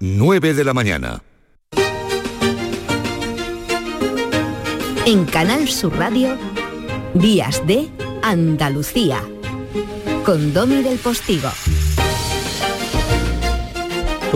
9 de la mañana. En Canal Sur Radio, Días de Andalucía, con Domi del Postigo.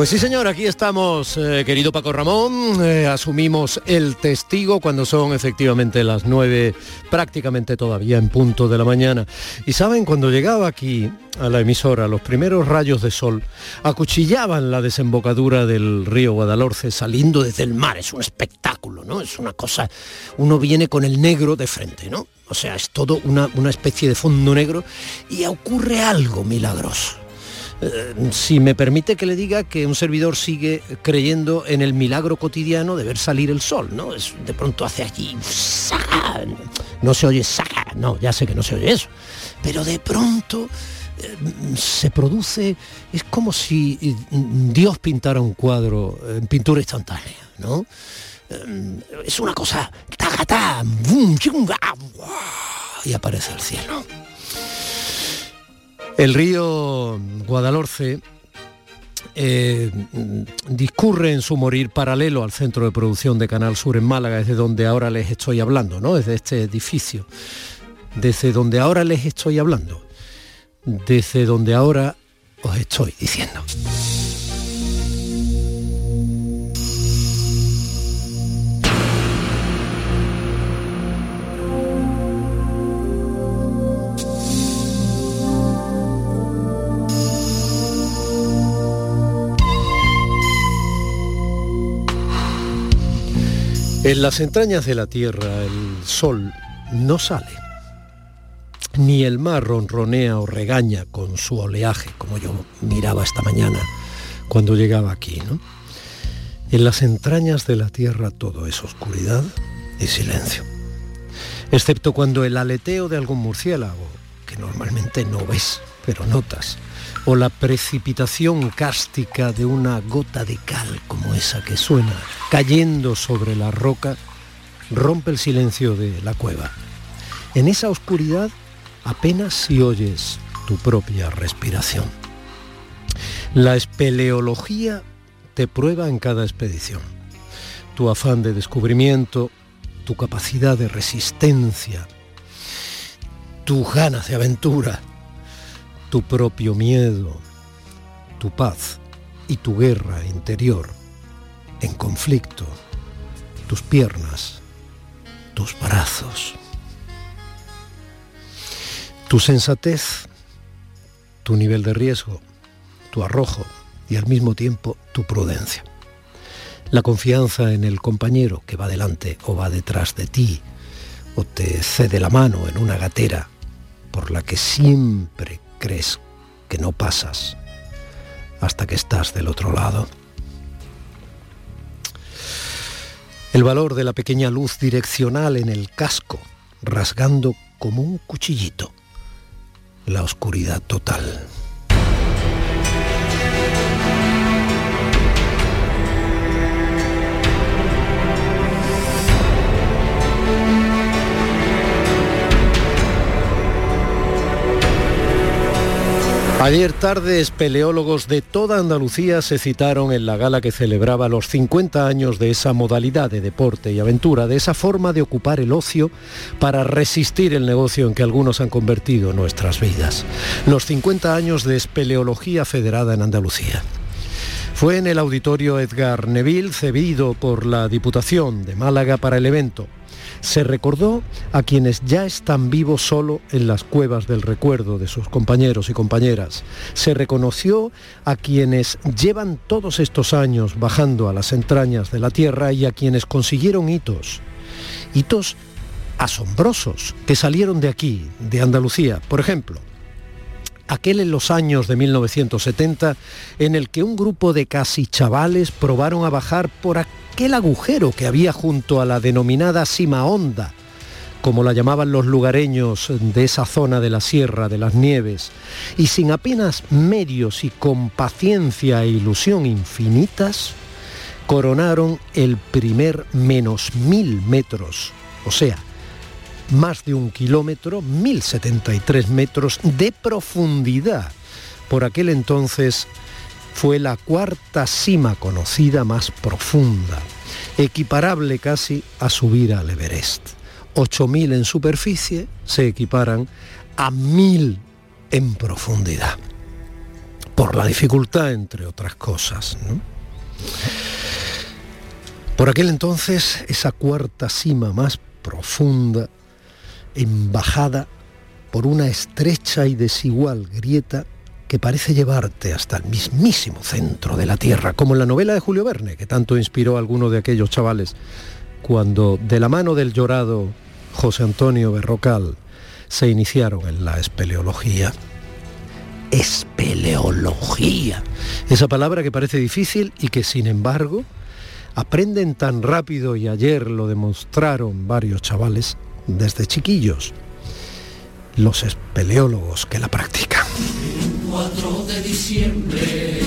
Pues sí, señor, aquí estamos, eh, querido Paco Ramón. eh, asumimos el testigo cuando son efectivamente las nueve, prácticamente todavía en punto de la mañana. Y saben, cuando llegaba aquí a la emisora, los primeros rayos de sol acuchillaban la desembocadura del río Guadalhorce saliendo desde el mar. Es un espectáculo, ¿no? Es una cosa. Uno viene con el negro de frente, ¿no? O sea, es todo una, una especie de fondo negro y ocurre algo milagroso. Eh, si me permite que le diga que un servidor sigue creyendo en el milagro cotidiano de ver salir el sol, ¿no? Es, de pronto hace allí, no se oye saca, no, ya sé que no se oye eso, pero de pronto eh, se produce, es como si eh, Dios pintara un cuadro en pintura instantánea, ¿no? Es una cosa, ¡guau! y aparece el cielo. El río Guadalhorce eh, discurre en su morir paralelo al centro de producción de Canal Sur en Málaga, desde donde ahora les estoy hablando, ¿no? Desde este edificio, desde donde ahora les estoy hablando, desde donde ahora os estoy diciendo. En las entrañas de la tierra el sol no sale, ni el mar ronronea o regaña con su oleaje, como yo miraba esta mañana cuando llegaba aquí. En las entrañas de la tierra todo es oscuridad y silencio, excepto cuando el aleteo de algún murciélago, que normalmente no ves, pero notas, o la precipitación cástica de una gota de cal como esa que suena cayendo sobre la roca, rompe el silencio de la cueva. En esa oscuridad apenas si oyes tu propia respiración. La espeleología te prueba en cada expedición. Tu afán de descubrimiento, tu capacidad de resistencia, tus ganas de aventura, tu propio miedo, tu paz y tu guerra interior en conflicto, tus piernas, tus brazos, tu sensatez, tu nivel de riesgo, tu arrojo y al mismo tiempo tu prudencia. La confianza en el compañero que va delante o va detrás de ti o te cede la mano en una gatera por la que siempre crees que no pasas hasta que estás del otro lado. El valor de la pequeña luz direccional en el casco, rasgando como un cuchillito la oscuridad total. Ayer tarde, espeleólogos de toda Andalucía se citaron en la gala que celebraba los 50 años de esa modalidad de deporte y aventura, de esa forma de ocupar el ocio para resistir el negocio en que algunos han convertido nuestras vidas. Los 50 años de espeleología federada en Andalucía. Fue en el auditorio Edgar Neville, cedido por la Diputación de Málaga para el evento. Se recordó a quienes ya están vivos solo en las cuevas del recuerdo de sus compañeros y compañeras. Se reconoció a quienes llevan todos estos años bajando a las entrañas de la tierra y a quienes consiguieron hitos. Hitos asombrosos que salieron de aquí, de Andalucía. Por ejemplo, aquel en los años de 1970 en el que un grupo de casi chavales probaron a bajar por aquel agujero que había junto a la denominada Sima Honda, como la llamaban los lugareños de esa zona de la Sierra de las Nieves, y sin apenas medios y con paciencia e ilusión infinitas, coronaron el primer menos mil metros, o sea, más de un kilómetro, 1073 metros de profundidad por aquel entonces fue la cuarta cima conocida más profunda, equiparable casi a subir al Everest. 8.000 en superficie se equiparan a 1.000 en profundidad, por la dificultad, entre otras cosas. Por aquel entonces, esa cuarta cima más profunda, embajada por una estrecha y desigual grieta que parece llevarte hasta el mismísimo centro de la Tierra, como en la novela de Julio Verne, que tanto inspiró a alguno de aquellos chavales, cuando de la mano del llorado José Antonio Berrocal se iniciaron en la espeleología. Espeleología. Esa palabra que parece difícil y que sin embargo aprenden tan rápido y ayer lo demostraron varios chavales desde chiquillos los espeleólogos que la practican. 4 de diciembre,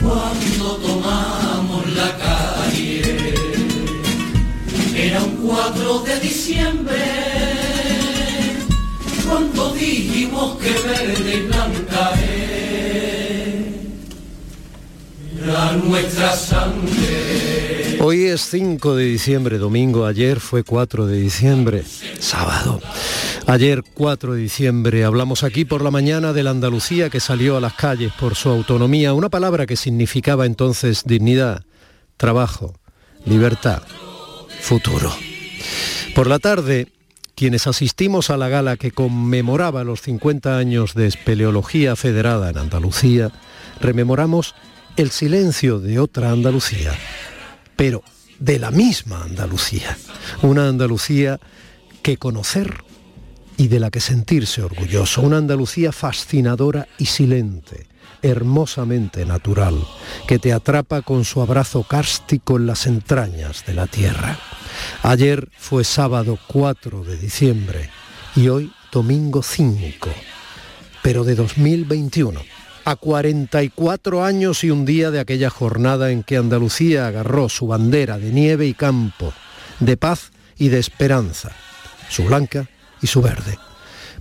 cuando tomamos la calle, era un 4 de diciembre, cuando dijimos que verde y blanca era nuestra sangre. Hoy es 5 de diciembre, domingo, ayer fue 4 de diciembre, sábado. Ayer 4 de diciembre hablamos aquí por la mañana de la Andalucía que salió a las calles por su autonomía, una palabra que significaba entonces dignidad, trabajo, libertad, futuro. Por la tarde, quienes asistimos a la gala que conmemoraba los 50 años de espeleología federada en Andalucía, rememoramos el silencio de otra Andalucía, pero de la misma Andalucía, una Andalucía que conocer y de la que sentirse orgulloso. Una Andalucía fascinadora y silente, hermosamente natural, que te atrapa con su abrazo cárstico en las entrañas de la tierra. Ayer fue sábado 4 de diciembre y hoy domingo 5, pero de 2021 a 44 años y un día de aquella jornada en que Andalucía agarró su bandera de nieve y campo, de paz y de esperanza, su blanca y su verde,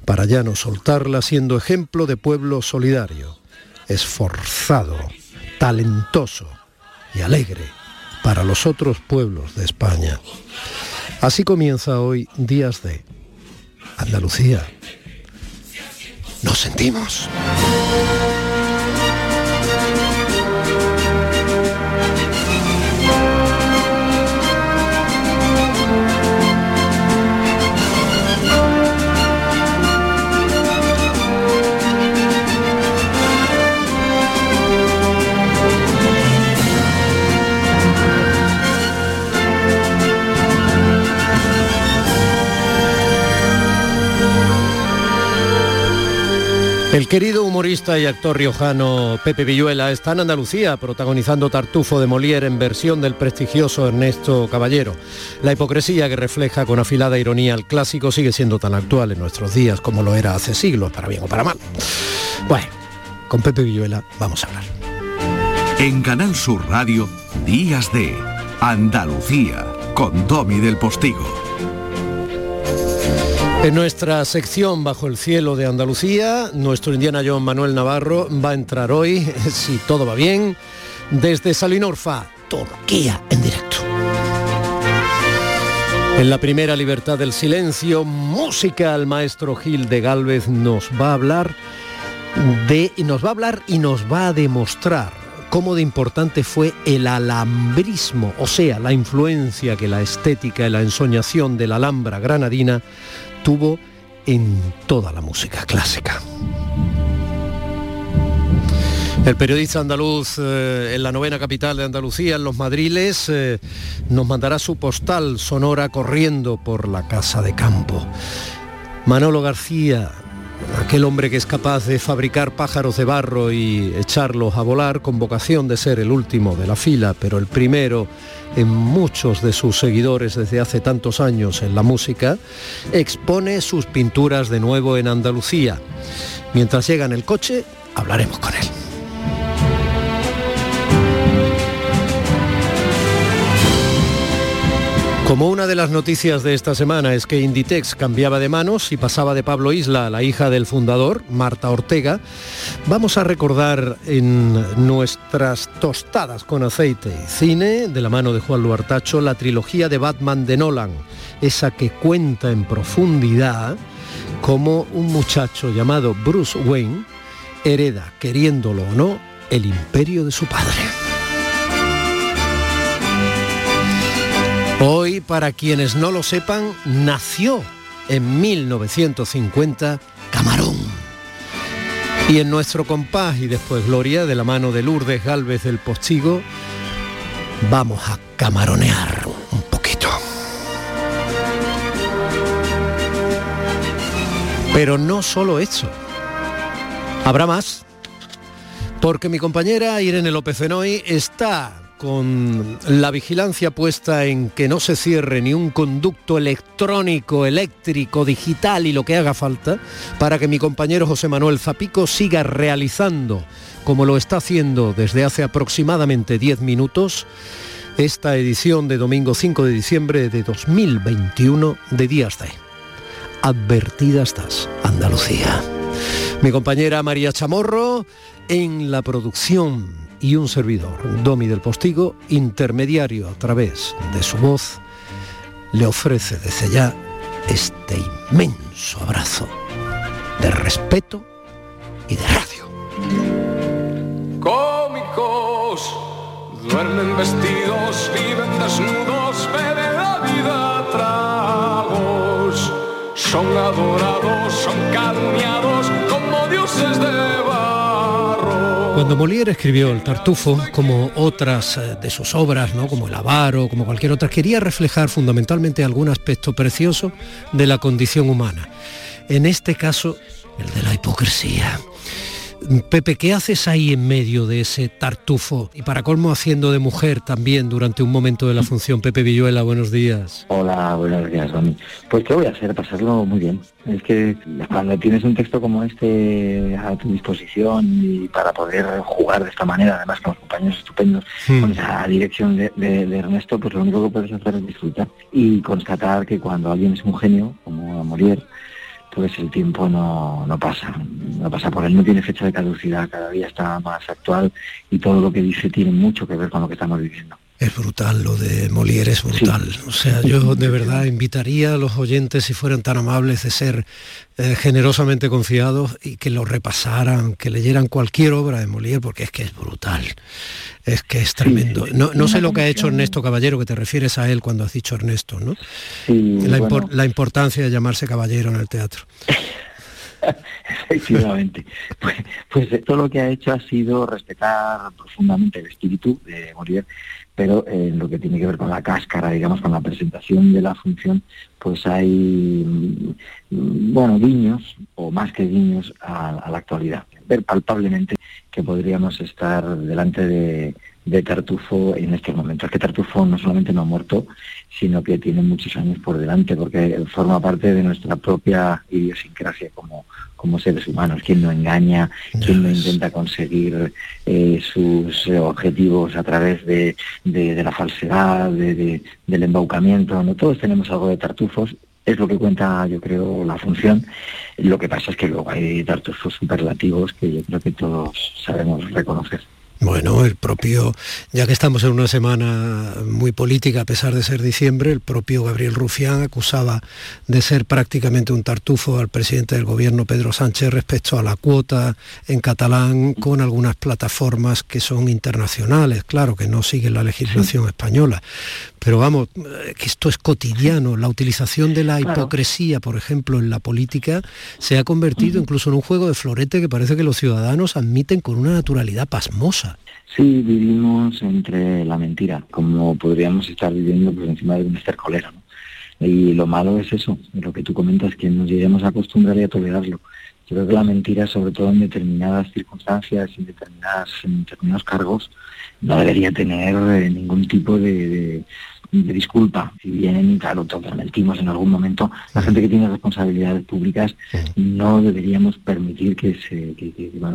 para ya no soltarla siendo ejemplo de pueblo solidario, esforzado, talentoso y alegre para los otros pueblos de España. Así comienza hoy Días de Andalucía. Nos sentimos. El querido humorista y actor riojano Pepe Villuela está en Andalucía protagonizando Tartufo de Molière en versión del prestigioso Ernesto Caballero. La hipocresía que refleja con afilada ironía el clásico sigue siendo tan actual en nuestros días como lo era hace siglos, para bien o para mal. Bueno, con Pepe Villuela vamos a hablar. En Canal Sur Radio, Días de Andalucía, con Domi del Postigo. En nuestra sección Bajo el cielo de Andalucía, nuestro Indiana John Manuel Navarro va a entrar hoy, si todo va bien, desde Salinorfa, Turquía, en directo. En la primera libertad del silencio, música al maestro Gil de Galvez nos va a hablar de nos va a hablar y nos va a demostrar cómo de importante fue el alambrismo, o sea, la influencia que la estética y la ensoñación de la Alhambra granadina tuvo en toda la música clásica. El periodista andaluz eh, en la novena capital de Andalucía, en Los Madriles, eh, nos mandará su postal sonora corriendo por la casa de campo. Manolo García, aquel hombre que es capaz de fabricar pájaros de barro y echarlos a volar con vocación de ser el último de la fila, pero el primero en muchos de sus seguidores desde hace tantos años en la música, expone sus pinturas de nuevo en Andalucía. Mientras llega en el coche, hablaremos con él. Como una de las noticias de esta semana es que Inditex cambiaba de manos y pasaba de Pablo Isla a la hija del fundador, Marta Ortega, vamos a recordar en nuestras tostadas con aceite y cine, de la mano de Juan Luartacho, la trilogía de Batman de Nolan, esa que cuenta en profundidad cómo un muchacho llamado Bruce Wayne hereda, queriéndolo o no, el imperio de su padre. Hoy, para quienes no lo sepan, nació en 1950 Camarón. Y en nuestro compás y después Gloria, de la mano de Lourdes Galvez del Postigo, vamos a camaronear un poquito. Pero no solo eso. Habrá más. Porque mi compañera Irene López Fenoy está con la vigilancia puesta en que no se cierre ni un conducto electrónico, eléctrico, digital y lo que haga falta, para que mi compañero José Manuel Zapico siga realizando, como lo está haciendo desde hace aproximadamente 10 minutos, esta edición de domingo 5 de diciembre de 2021 de Días de. Advertida estás, Andalucía. Mi compañera María Chamorro en la producción y un servidor, Domi del Postigo, intermediario a través de su voz, le ofrece desde ya este inmenso abrazo de respeto y de radio. Cómicos, duermen vestidos, viven desnudos, beben la vida tragos, son adorados, son calumniados como dioses de cuando Molière escribió El Tartufo, como otras eh, de sus obras, ¿no? como El Avaro, como cualquier otra, quería reflejar fundamentalmente algún aspecto precioso de la condición humana. En este caso, el de la hipocresía. Pepe, ¿qué haces ahí en medio de ese tartufo? Y para colmo haciendo de mujer también durante un momento de la función. Pepe Villuela, buenos días. Hola, buenos días, Dani. Pues qué voy a hacer, pasarlo muy bien. Es que cuando tienes un texto como este a tu disposición y para poder jugar de esta manera, además con los compañeros estupendos, hmm. con esa dirección de, Ernesto, pues lo único que puedes hacer es disfrutar y constatar que cuando alguien es un genio, como Molière, pues el tiempo no, no pasa, no pasa por él, no tiene fecha de caducidad, cada día está más actual y todo lo que dice tiene mucho que ver con lo que estamos viviendo. Es brutal, lo de Molière es brutal. O sea, yo de verdad invitaría a los oyentes, si fueran tan amables, de ser eh, generosamente confiados y que lo repasaran, que leyeran cualquier obra de Molière, porque es que es brutal. Es que es tremendo. no, sé lo que ha hecho Ernesto Caballero, que te refieres a él cuando has dicho Ernesto, ¿no? la, la importancia de llamarse caballero en el teatro. Efectivamente. Pues, pues todo lo que ha hecho ha sido respetar profundamente el espíritu de Molière pero en lo que tiene que ver con la cáscara, digamos, con la presentación de la función, pues hay, mm, bueno, guiños, o más que guiños, a, la actualidad. Ver palpablemente que podríamos estar delante de, de Tartufo en estos momentos. Que Tartufo no solamente no ha muerto, sino que tiene muchos años por delante, porque forma parte de nuestra propia idiosincrasia como, como seres humanos. Quien no engaña, quien no intenta conseguir eh, sus objetivos a través de, de, la falsedad, de, del embaucamiento. ¿no? Todos tenemos algo de tartufos es lo que cuenta, yo creo, la función. Lo que pasa es que luego hay tartufos superlativos que yo creo que todos sabemos reconocer. Bueno, el propio, ya que estamos en una semana muy política a pesar de ser diciembre, el propio Gabriel Rufián acusaba de ser prácticamente un tartufo al presidente del gobierno Pedro Sánchez respecto a la cuota en catalán con algunas plataformas que son internacionales, claro, que no siguen la legislación española. Pero vamos, que esto es cotidiano. La utilización de la hipocresía, por ejemplo, en la política, se ha convertido incluso en un juego de florete que parece que los ciudadanos admiten con una naturalidad pasmosa. Sí, vivimos entre la mentira, como podríamos estar viviendo por encima de un estercolero. ¿no? Y lo malo es eso, lo que tú comentas, que nos lleguemos a acostumbrar y a tolerarlo Yo creo que la mentira, sobre todo en determinadas circunstancias, en, determinadas, en determinados cargos, no debería tener eh, ningún tipo de, disculpa. Si bien, claro, todos mentimos en algún momento, la gente que tiene responsabilidades públicas no deberíamos permitir que se,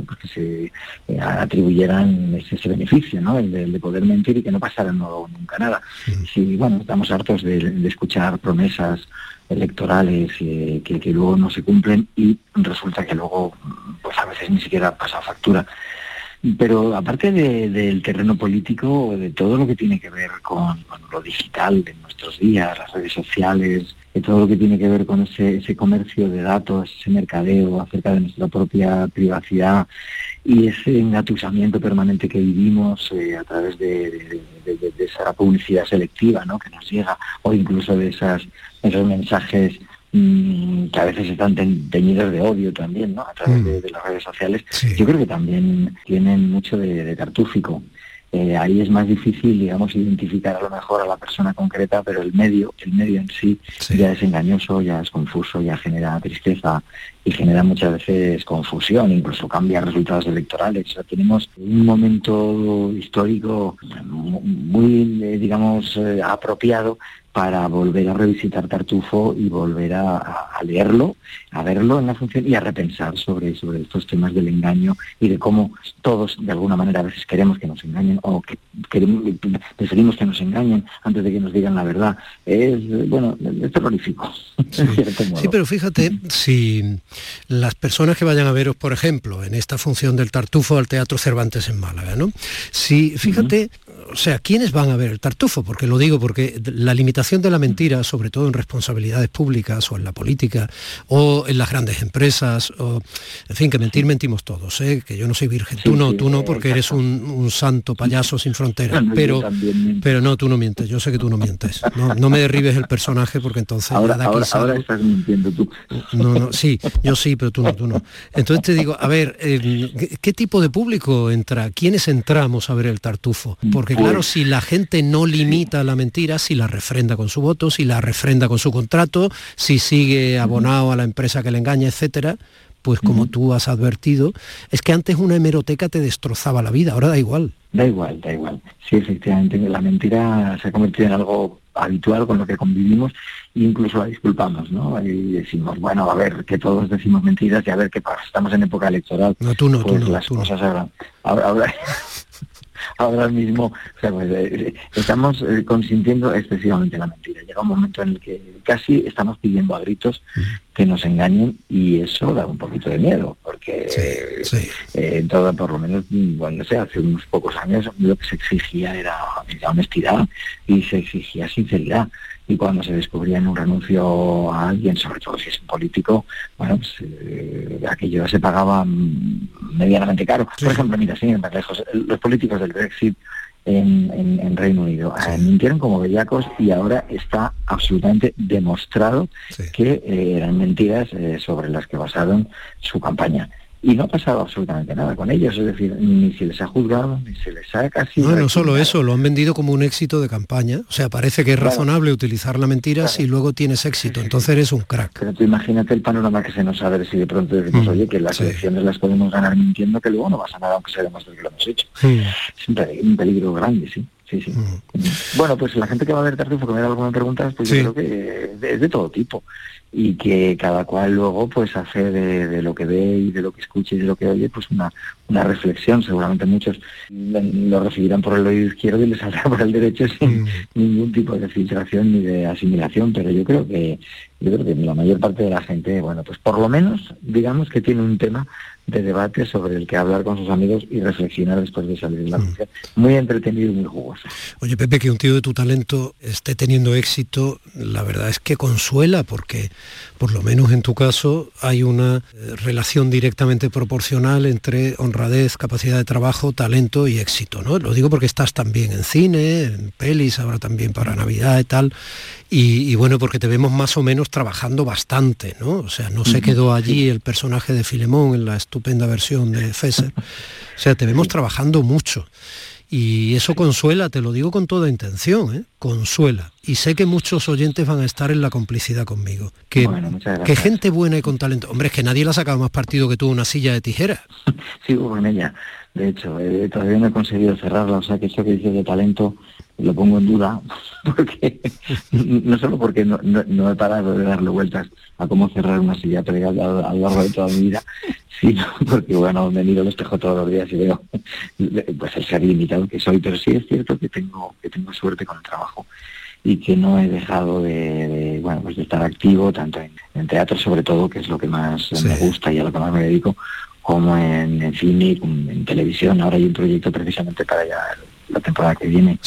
pues se eh, atribuyeran ese, beneficio, ¿no? El de, poder mentir y que no pasara nunca nada. Si, bueno, estamos hartos de, escuchar promesas electorales eh, que, luego no se cumplen y resulta que luego pues a veces ni siquiera pasa factura. Pero aparte del terreno político, de todo lo que tiene que ver con, lo digital de nuestros días, las redes sociales, de todo lo que tiene que ver con ese, comercio de datos, ese mercadeo acerca de nuestra propia privacidad y ese engatusamiento permanente que vivimos eh, a través de, esa publicidad selectiva ¿no? que nos llega o incluso de esas, esos mensajes que a veces están teñidos de odio también, ¿no? A través de, mm. las redes sociales. Yo creo que también tienen mucho de, de tartúfico. Eh, ahí es más difícil, digamos, identificar a lo mejor a la persona concreta, pero el medio, el medio en sí, ya es engañoso, ya es confuso, ya genera tristeza y genera muchas veces confusión, incluso cambia resultados electorales. O sea, tenemos un momento histórico muy, eh, digamos, eh, apropiado para volver a revisitar Tartufo y volver a, leerlo, a verlo en la función y a repensar sobre, sobre estos temas del engaño y de cómo todos de alguna manera a veces queremos que nos engañen o que queremos, preferimos que nos engañen antes de que nos digan la verdad. Es, bueno, es terrorífico. Sí, sí pero fíjate, si las personas que vayan a veros, por ejemplo, en esta función del Tartufo al Teatro Cervantes en Málaga, ¿no? Si, fíjate, o sea, ¿quiénes van a ver el tartufo? Porque lo digo porque la limitación de la mentira, sobre todo en responsabilidades públicas o en la política o en las grandes empresas, o, en fin, que mentir mentimos todos, ¿eh? que yo no soy virgen, tú no, tú no, porque eres un, santo payaso sin fronteras, pero, pero no, tú no mientes, yo sé que tú no mientes. No, me derribes el personaje porque entonces... Ahora, ahora, estás mintiendo tú. No, no, sí, yo sí, pero tú no, tú no. Entonces te digo, a ver, eh, ¿qué tipo de público entra? ¿Quiénes entramos a ver el tartufo? Porque claro, si la gente no limita la mentira, si la refrenda con su voto, si la refrenda con su contrato, si sigue abonado a la empresa que le engaña, etcétera, pues como tú has advertido, es que antes una hemeroteca te destrozaba la vida, ahora da igual. Da igual, da igual. Sí, efectivamente, la mentira se ha convertido en algo habitual con lo que convivimos e incluso la disculpamos, ¿no? Y decimos, bueno, a ver, que todos decimos mentiras y a ver qué pasa, estamos en época electoral. No, tú no, pues tú no, las cosas ahora ahora mismo pues, eh, estamos eh, consintiendo excesivamente la mentira. Llega un momento en el que casi estamos pidiendo a gritos que nos engañen y eso da un poquito de miedo, porque eh, todo, por lo menos, bueno, sé, hace unos pocos años lo que se exigía era, era honestidad y se exigía sinceridad y cuando se descubría en un renuncio a alguien, sobre todo si es un político, bueno, pues eh, aquello se pagaba medianamente caro. Por ejemplo, mira, sin más lejos, los políticos del Brexit en, Reino Unido eh, mintieron como bellacos y ahora está absolutamente demostrado que eh, eran mentiras sobre las que basaron su campaña y no ha pasado absolutamente nada con ellos, es decir, ni se les ha juzgado, ni se les ha casi... No, no solo eso, lo han vendido como un éxito de campaña, o sea, parece que es razonable utilizar la mentira si luego tienes éxito, entonces eres un crack. Pero tú imagínate el panorama que se nos abre si de pronto decimos, mm, oye, que las elecciones las podemos ganar mintiendo, que luego no pasa nada aunque se demuestre que lo hemos hecho. Es un peligro, grande, sí. Sí, sí. Mm. Bueno, pues la gente que va a ver Tartufo, que me da algunas preguntas, pues yo creo que es de todo tipo y que cada cual luego pues hace de, lo que ve y de lo que escucha y de lo que oye pues una, una reflexión. Seguramente muchos lo recibirán por el oído izquierdo y les saldrá por el derecho sin mm. ningún tipo de filtración ni de asimilación, pero yo creo que yo creo que la mayor parte de la gente, bueno, pues por lo menos digamos que tiene un tema de debate sobre el que hablar con sus amigos y reflexionar después de salir de la mm. Muy entretenido y muy jugoso. Oye, Pepe, que un tío de tu talento esté teniendo éxito, la verdad es que consuela, porque por lo menos en tu caso hay una eh, relación directamente proporcional entre honradez, capacidad de trabajo, talento y éxito, ¿no? Lo digo porque estás también en cine, en pelis, ahora también para Navidad y tal, y, bueno, porque te vemos más o menos trabajando bastante, ¿no? O sea, no se quedó allí el personaje de Filemón en la estupenda versión de Fesser. O sea, te vemos trabajando mucho. Y eso consuela, te lo digo con toda intención, ¿eh? consuela. Y sé que muchos oyentes van a estar en la complicidad conmigo. Que, que gente buena y con talento. Hombre, es que nadie le ha sacado más partido que tú una silla de tijera. Sigo con ella. De hecho, eh, todavía no he conseguido cerrarla, o sea que eso que dices de talento lo pongo en duda, porque no solo porque no, he parado de darle vueltas a cómo cerrar una silla plegada a, lo largo de toda mi vida, sino porque, bueno, me miro el espejo todos los días y veo pues el ser limitado que soy, pero sí es cierto que tengo, que tengo suerte con el trabajo y que no he dejado de, bueno pues de estar activo tanto en, teatro sobre todo que es lo que más me gusta y a lo que más me dedico como en, cine en televisión. Ahora hay un proyecto precisamente para ya la temporada que viene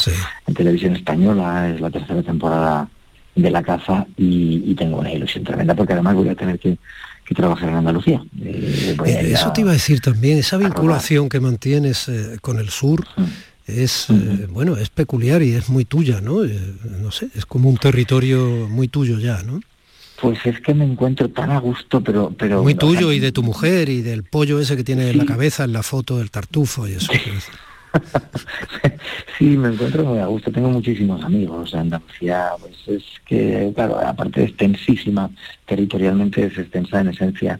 en televisión española, es la tercera temporada de La Caza y, tengo una ilusión tremenda porque además voy a tener que, trabajar en Andalucía. Eh, eh, eso te iba a decir también, esa vinculación que mantienes eh, con el sur. Es bueno, es peculiar y es muy tuya, ¿no? no sé, es como un territorio muy tuyo ya, ¿no? Pues es que me encuentro tan a gusto, pero... pero Muy tuyo y de tu mujer y del pollo ese que tiene en la cabeza en la foto del tartufo y eso. sí, me encuentro muy a gusto. Tengo muchísimos amigos. Andalucía, pues es que, claro, aparte de extensísima, territorialmente es extensa en esencia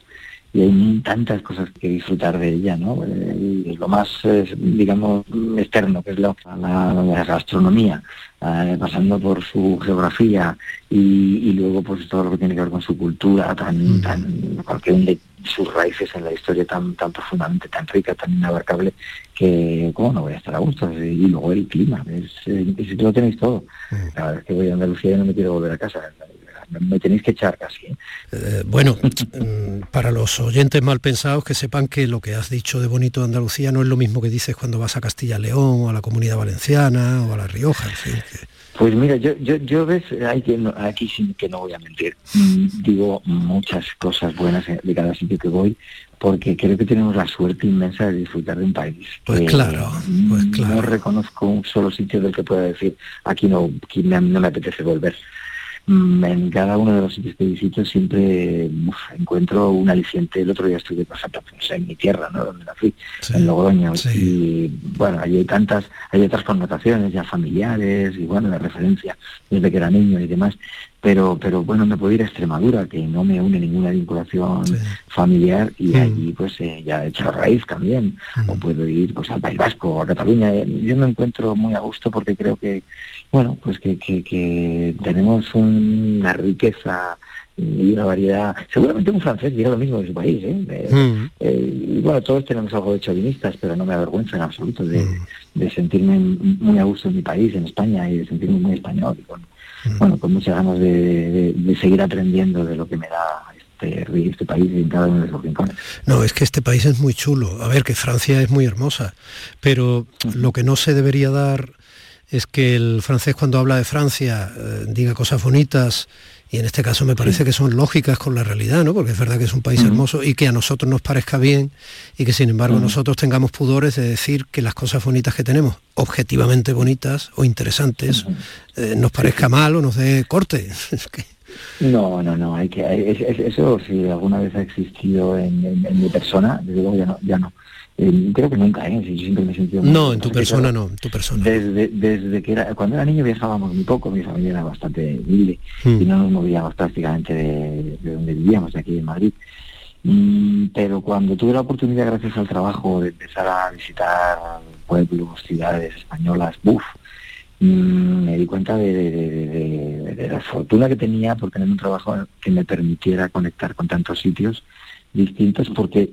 y hay tantas cosas que disfrutar de ella, ¿no? Eh, lo más, digamos, externo, que es la, la, gastronomía, eh, pasando por su geografía y, luego pues todo lo que tiene que ver con su cultura, tan, mm. tan cualquier sus raíces en la historia tan tan profundamente, tan rica, tan inabarcable, que cómo no voy a estar a gusto. Y luego el clima, es, es, lo tenéis todo. Mm. La verdad es que voy a Andalucía y no me quiero volver a casa me tenéis que echar casi. ¿eh? Eh, bueno, mm, para los oyentes mal pensados que sepan que lo que has dicho de bonito de Andalucía no es lo mismo que dices cuando vas a Castilla-León o a la Comunidad Valenciana o a La Rioja, en fin. Pues mira, yo, yo, yo ves, hay que, aquí sí que no voy a mentir, mm, digo muchas cosas buenas de cada sitio que voy, porque creo que tenemos la suerte inmensa de disfrutar de un país. Pues claro, pues claro. No reconozco un solo sitio del que pueda decir, aquí no, aquí no me apetece volver. Mm, en cada uno de los sitios que visito siempre encuentro un aliciente. El otro día estuve, por ejemplo, en mi tierra, ¿no? donde nací, en Logroño. Y bueno, hay tantas, hay otras connotaciones ya familiares y bueno, de referencia desde que era niño y demás pero pero bueno me puedo ir a Extremadura que no me une ninguna vinculación familiar y mm. allí pues eh, ya he hecho raíz también mm. o puedo ir pues al País Vasco o a Cataluña yo me encuentro muy a gusto porque creo que bueno pues que, que, tenemos una riqueza y una variedad seguramente un francés diga lo mismo de su país ¿eh? Mm. eh y bueno todos tenemos algo de chauvinistas pero no me avergüenza en absoluto de, de sentirme muy a gusto en mi país en España y de sentirme muy español y con, bueno, con muchas ganas de, seguir aprendiendo de lo que me da este, este país en cada uno de esos rincones. No, es que este país es muy chulo. A ver, que Francia es muy hermosa, pero lo que no se debería dar es que el francés cuando habla de Francia eh, diga cosas bonitas y en este caso me parece que son lógicas con la realidad, ¿no? Porque es verdad que es un país hermoso y que a nosotros nos parezca bien y que sin embargo nosotros tengamos pudores de decir que las cosas bonitas que tenemos, objetivamente bonitas o interesantes, eh, nos parezca mal o nos dé corte. No, no, no, hay que, eso si alguna vez ha existido en, mi persona, desde luego ya no, ya no. Eh, creo que nunca, ¿eh? siempre me he sentido... No, en tu persona no, en tu persona. Desde, desde que era, cuando era niño viajábamos muy poco, mi familia era bastante humilde hmm. y no nos movíamos prácticamente de, donde vivíamos, de aquí en Madrid. Mm, pero cuando tuve la oportunidad, gracias al trabajo, de empezar a visitar pueblos, ciudades españolas, ¡buf! Mm, me di cuenta de, de, la fortuna que tenía por tener un trabajo que me permitiera conectar con tantos sitios distintos, porque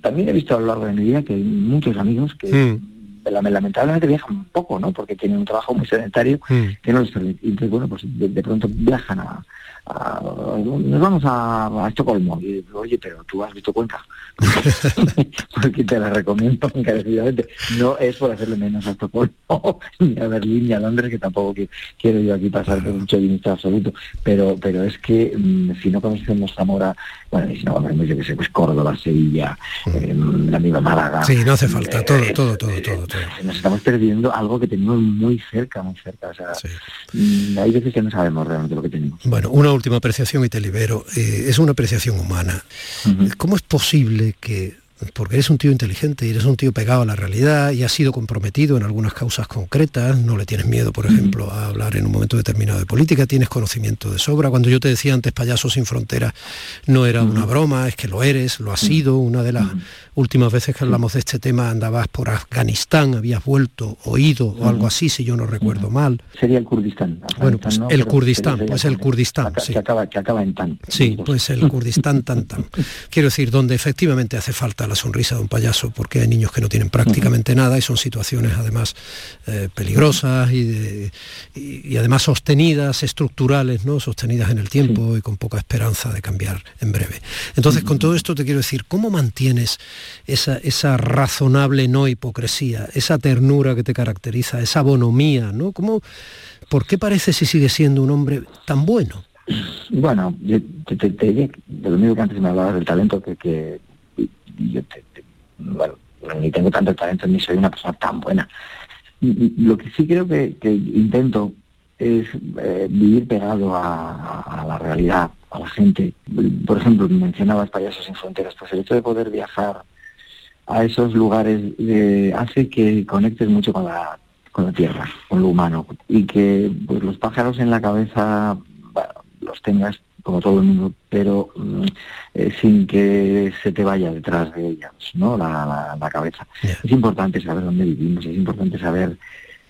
también he visto a lo largo de mi vida que hay muchos amigos que mm. lamentablemente viajan un poco, ¿no? Porque tienen un trabajo muy sedentario mm. que no les permite. Entonces, bueno, pues de pronto viajan a, nos vamos a, Estocolmo. Y oye, pero tú has visto Cuenca. Porque te la recomiendo encarecidamente. No es por hacerle menos a Estocolmo, ni a Berlín, ni a Londres, que tampoco quiero yo aquí pasar por un chauvinista absoluto. Pero pero es que mm, si no conocemos Zamora, bueno, y si no conocemos, yo que sé, pues Córdoba, Sevilla, eh, la misma Málaga. Sí, no hace falta, todo, eh, todo, todo, todo, todo, Nos estamos perdiendo algo que tenemos muy cerca, muy cerca. O sea, mm, hay veces que no sabemos realmente lo que tenemos. Bueno, una última apreciación y te libero. Eh, es una apreciación humana. ¿Cómo es posible que porque eres un tío inteligente y eres un tío pegado a la realidad y has sido comprometido en algunas causas concretas, no le tienes miedo, por ejemplo, a hablar en un momento determinado de política, tienes conocimiento de sobra. Cuando yo te decía antes Payasos sin Fronteras no era una broma, es que lo eres, lo has sido, una de las últimas veces que hablamos de este tema andabas por Afganistán, habías vuelto, oído o algo así, si yo no recuerdo mal. Sería el Kurdistán. Bueno, pues el Kurdistán, pues el Kurdistán. Que, sí. acaba, que acaba en tan. Sí, pues el Kurdistán tan tan. Quiero decir, donde efectivamente hace falta la sonrisa de un payaso, porque hay niños que no tienen prácticamente nada y son situaciones además eh, peligrosas y, y, además sostenidas, estructurales, ¿no? Sostenidas en el tiempo y con poca esperanza de cambiar en breve. Entonces, con todo esto te quiero decir, ¿cómo mantienes esa, esa razonable no hipocresía, esa ternura que te caracteriza, esa bonomía, ¿no? ¿Cómo, ¿Por qué parece si sigue siendo un hombre tan bueno? Bueno, yo te, te, te de lo mismo que antes me hablabas del talento que, que yo te, bueno, ni tengo tanto talento ni soy una persona tan buena. Lo que sí creo que, intento es eh, vivir pegado a, la realidad, a la gente. Por ejemplo, mencionabas Payasos sin Fronteras, pues el hecho de poder viajar a esos lugares de, hace que conectes mucho con la, con la tierra, con lo humano, y que pues, los pájaros en la cabeza los tengas como todo el mundo, pero mm, eh, sin que se te vaya detrás de ellos, ¿no? La, la, cabeza. Es importante saber dónde vivimos, es importante saber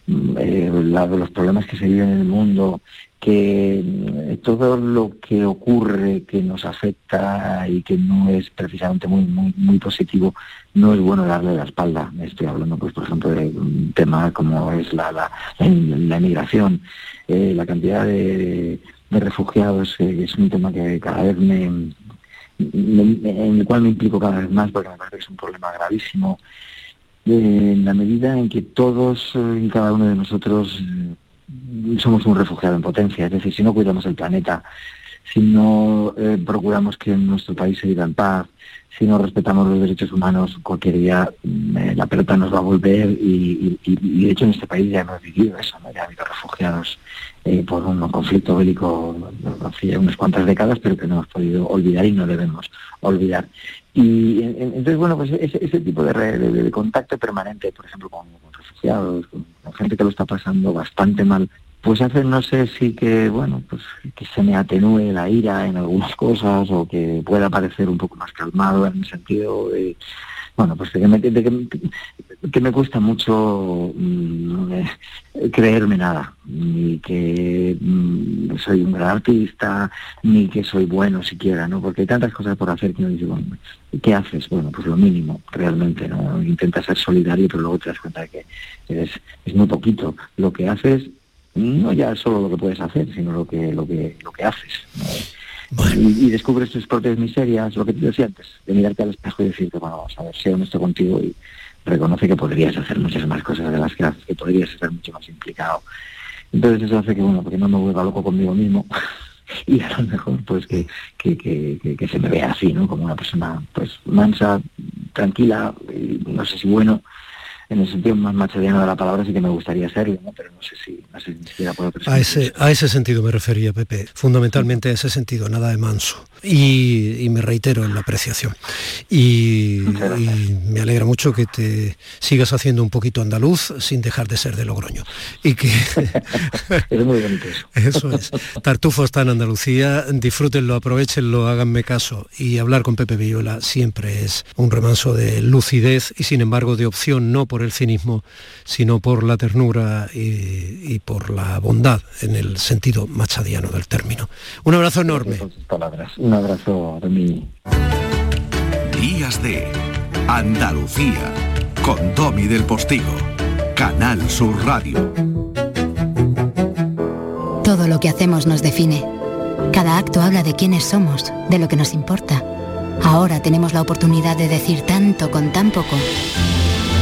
mm, eh, los problemas que se viven en el mundo, que mm, todo lo que ocurre que nos afecta y que no es precisamente muy muy, muy positivo, no es bueno darle la espalda. Estoy hablando, pues, por ejemplo, de un tema como es la, la, la, emigración, eh, la cantidad de, de refugiados, eh, es un tema que cada vez me, en el cual me implico cada vez más porque me parece que es un problema gravísimo. Eh, en la medida en que todos eh, y cada uno de nosotros somos un refugiado en potencia, es decir, si no cuidamos el planeta, si no procuramos que nuestro país se viva en paz, si no respetamos los derechos humanos, cualquier día mm, la pelota nos va a volver y, de hecho en este país ya hemos vivido eso, ya ha habido refugiados eh, por un conflicto bélico hace unas cuantas décadas, pero que no hemos podido olvidar y no debemos olvidar. Y entonces, bueno, pues ese, tipo de, contacto permanente, por ejemplo, con, refugiados, con, gente que lo está pasando bastante mal, pues hace, no sé si que, bueno, pues que se me atenúe la ira en algunas cosas o que pueda parecer un poco más calmado en el sentido de bueno, pues que me, que, me cuesta mucho mm, eh, creerme nada, ni que mm, soy un gran artista, ni que soy bueno siquiera, ¿no? Porque hay tantas cosas por hacer que uno dice, bueno, ¿qué haces? Bueno, pues lo mínimo, realmente, ¿no? Intentas ser solidario, pero luego te das cuenta de que es, es muy poquito. Lo que haces, no ya solo lo que puedes hacer, sino lo que, lo que, lo que haces, y, descubres tus propias miserias, lo que te decía antes, de mirarte al espejo y decirte, bueno, vamos a ver, sé honesto contigo y reconoce que podrías hacer muchas más cosas de las que haces, que podrías estar mucho más implicado. Entonces eso hace que, bueno, porque no me vuelva loco conmigo mismo y a lo mejor pues que, que, que, que, se me vea así, ¿no? Como una persona pues mansa, tranquila, no sé si bueno, en el sentido más machadiano de la palabra sí que me gustaría serlo, ¿no? pero no sé si, no sé ni siquiera puedo a ese, a ese sentido me refería, Pepe, fundamentalmente a ese sentido, nada de manso. Y, me reitero en la apreciación. Y, me alegra mucho que te sigas haciendo un poquito andaluz sin dejar de ser de Logroño. Y que... es muy bonito eso. Eso es. Tartufo está en Andalucía, disfrútenlo, aprovechenlo, háganme caso. Y hablar con Pepe Villola siempre es un remanso de lucidez y sin embargo de opción no por el cinismo, sino por la ternura y, por la bondad en el sentido machadiano del término. Un abrazo enorme. Un abrazo de mí. Días de Andalucía con Domi del Postigo, Canal Sur Radio. Todo lo que hacemos nos define. Cada acto habla de quiénes somos, de lo que nos importa. Ahora tenemos la oportunidad de decir tanto con tan poco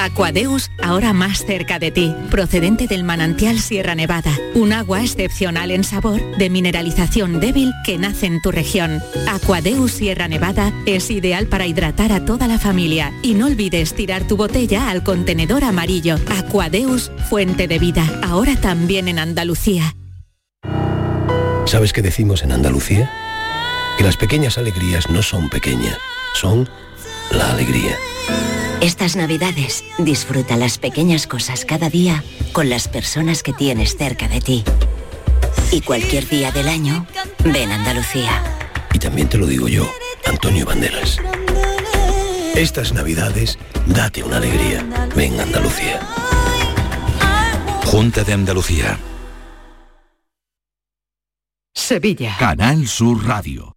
Aquadeus, ahora más cerca de ti, procedente del manantial Sierra Nevada, un agua excepcional en sabor, de mineralización débil que nace en tu región. Aquadeus Sierra Nevada es ideal para hidratar a toda la familia y no olvides tirar tu botella al contenedor amarillo. Aquadeus, fuente de vida, ahora también en Andalucía. ¿Sabes qué decimos en Andalucía? Que las pequeñas alegrías no son pequeñas, son la alegría. Estas navidades disfruta las pequeñas cosas cada día con las personas que tienes cerca de ti. Y cualquier día del año, ven Andalucía. Y también te lo digo yo, Antonio Banderas. Estas navidades, date una alegría. Ven Andalucía. Junta de Andalucía. Sevilla. Canal Sur Radio.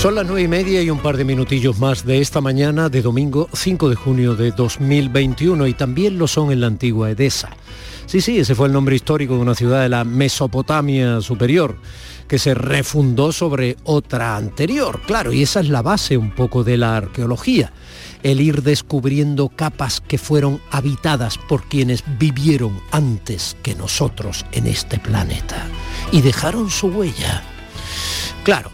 Son las nueve y media y un par de minutillos más de esta mañana de domingo 5 de junio de 2021 y también lo son en la antigua Edesa. Sí, sí, ese fue el nombre histórico de una ciudad de la Mesopotamia superior que se refundó sobre otra anterior, claro, y esa es la base un poco de la arqueología, el ir descubriendo capas que fueron habitadas por quienes vivieron antes que nosotros en este planeta y dejaron su huella. Claro,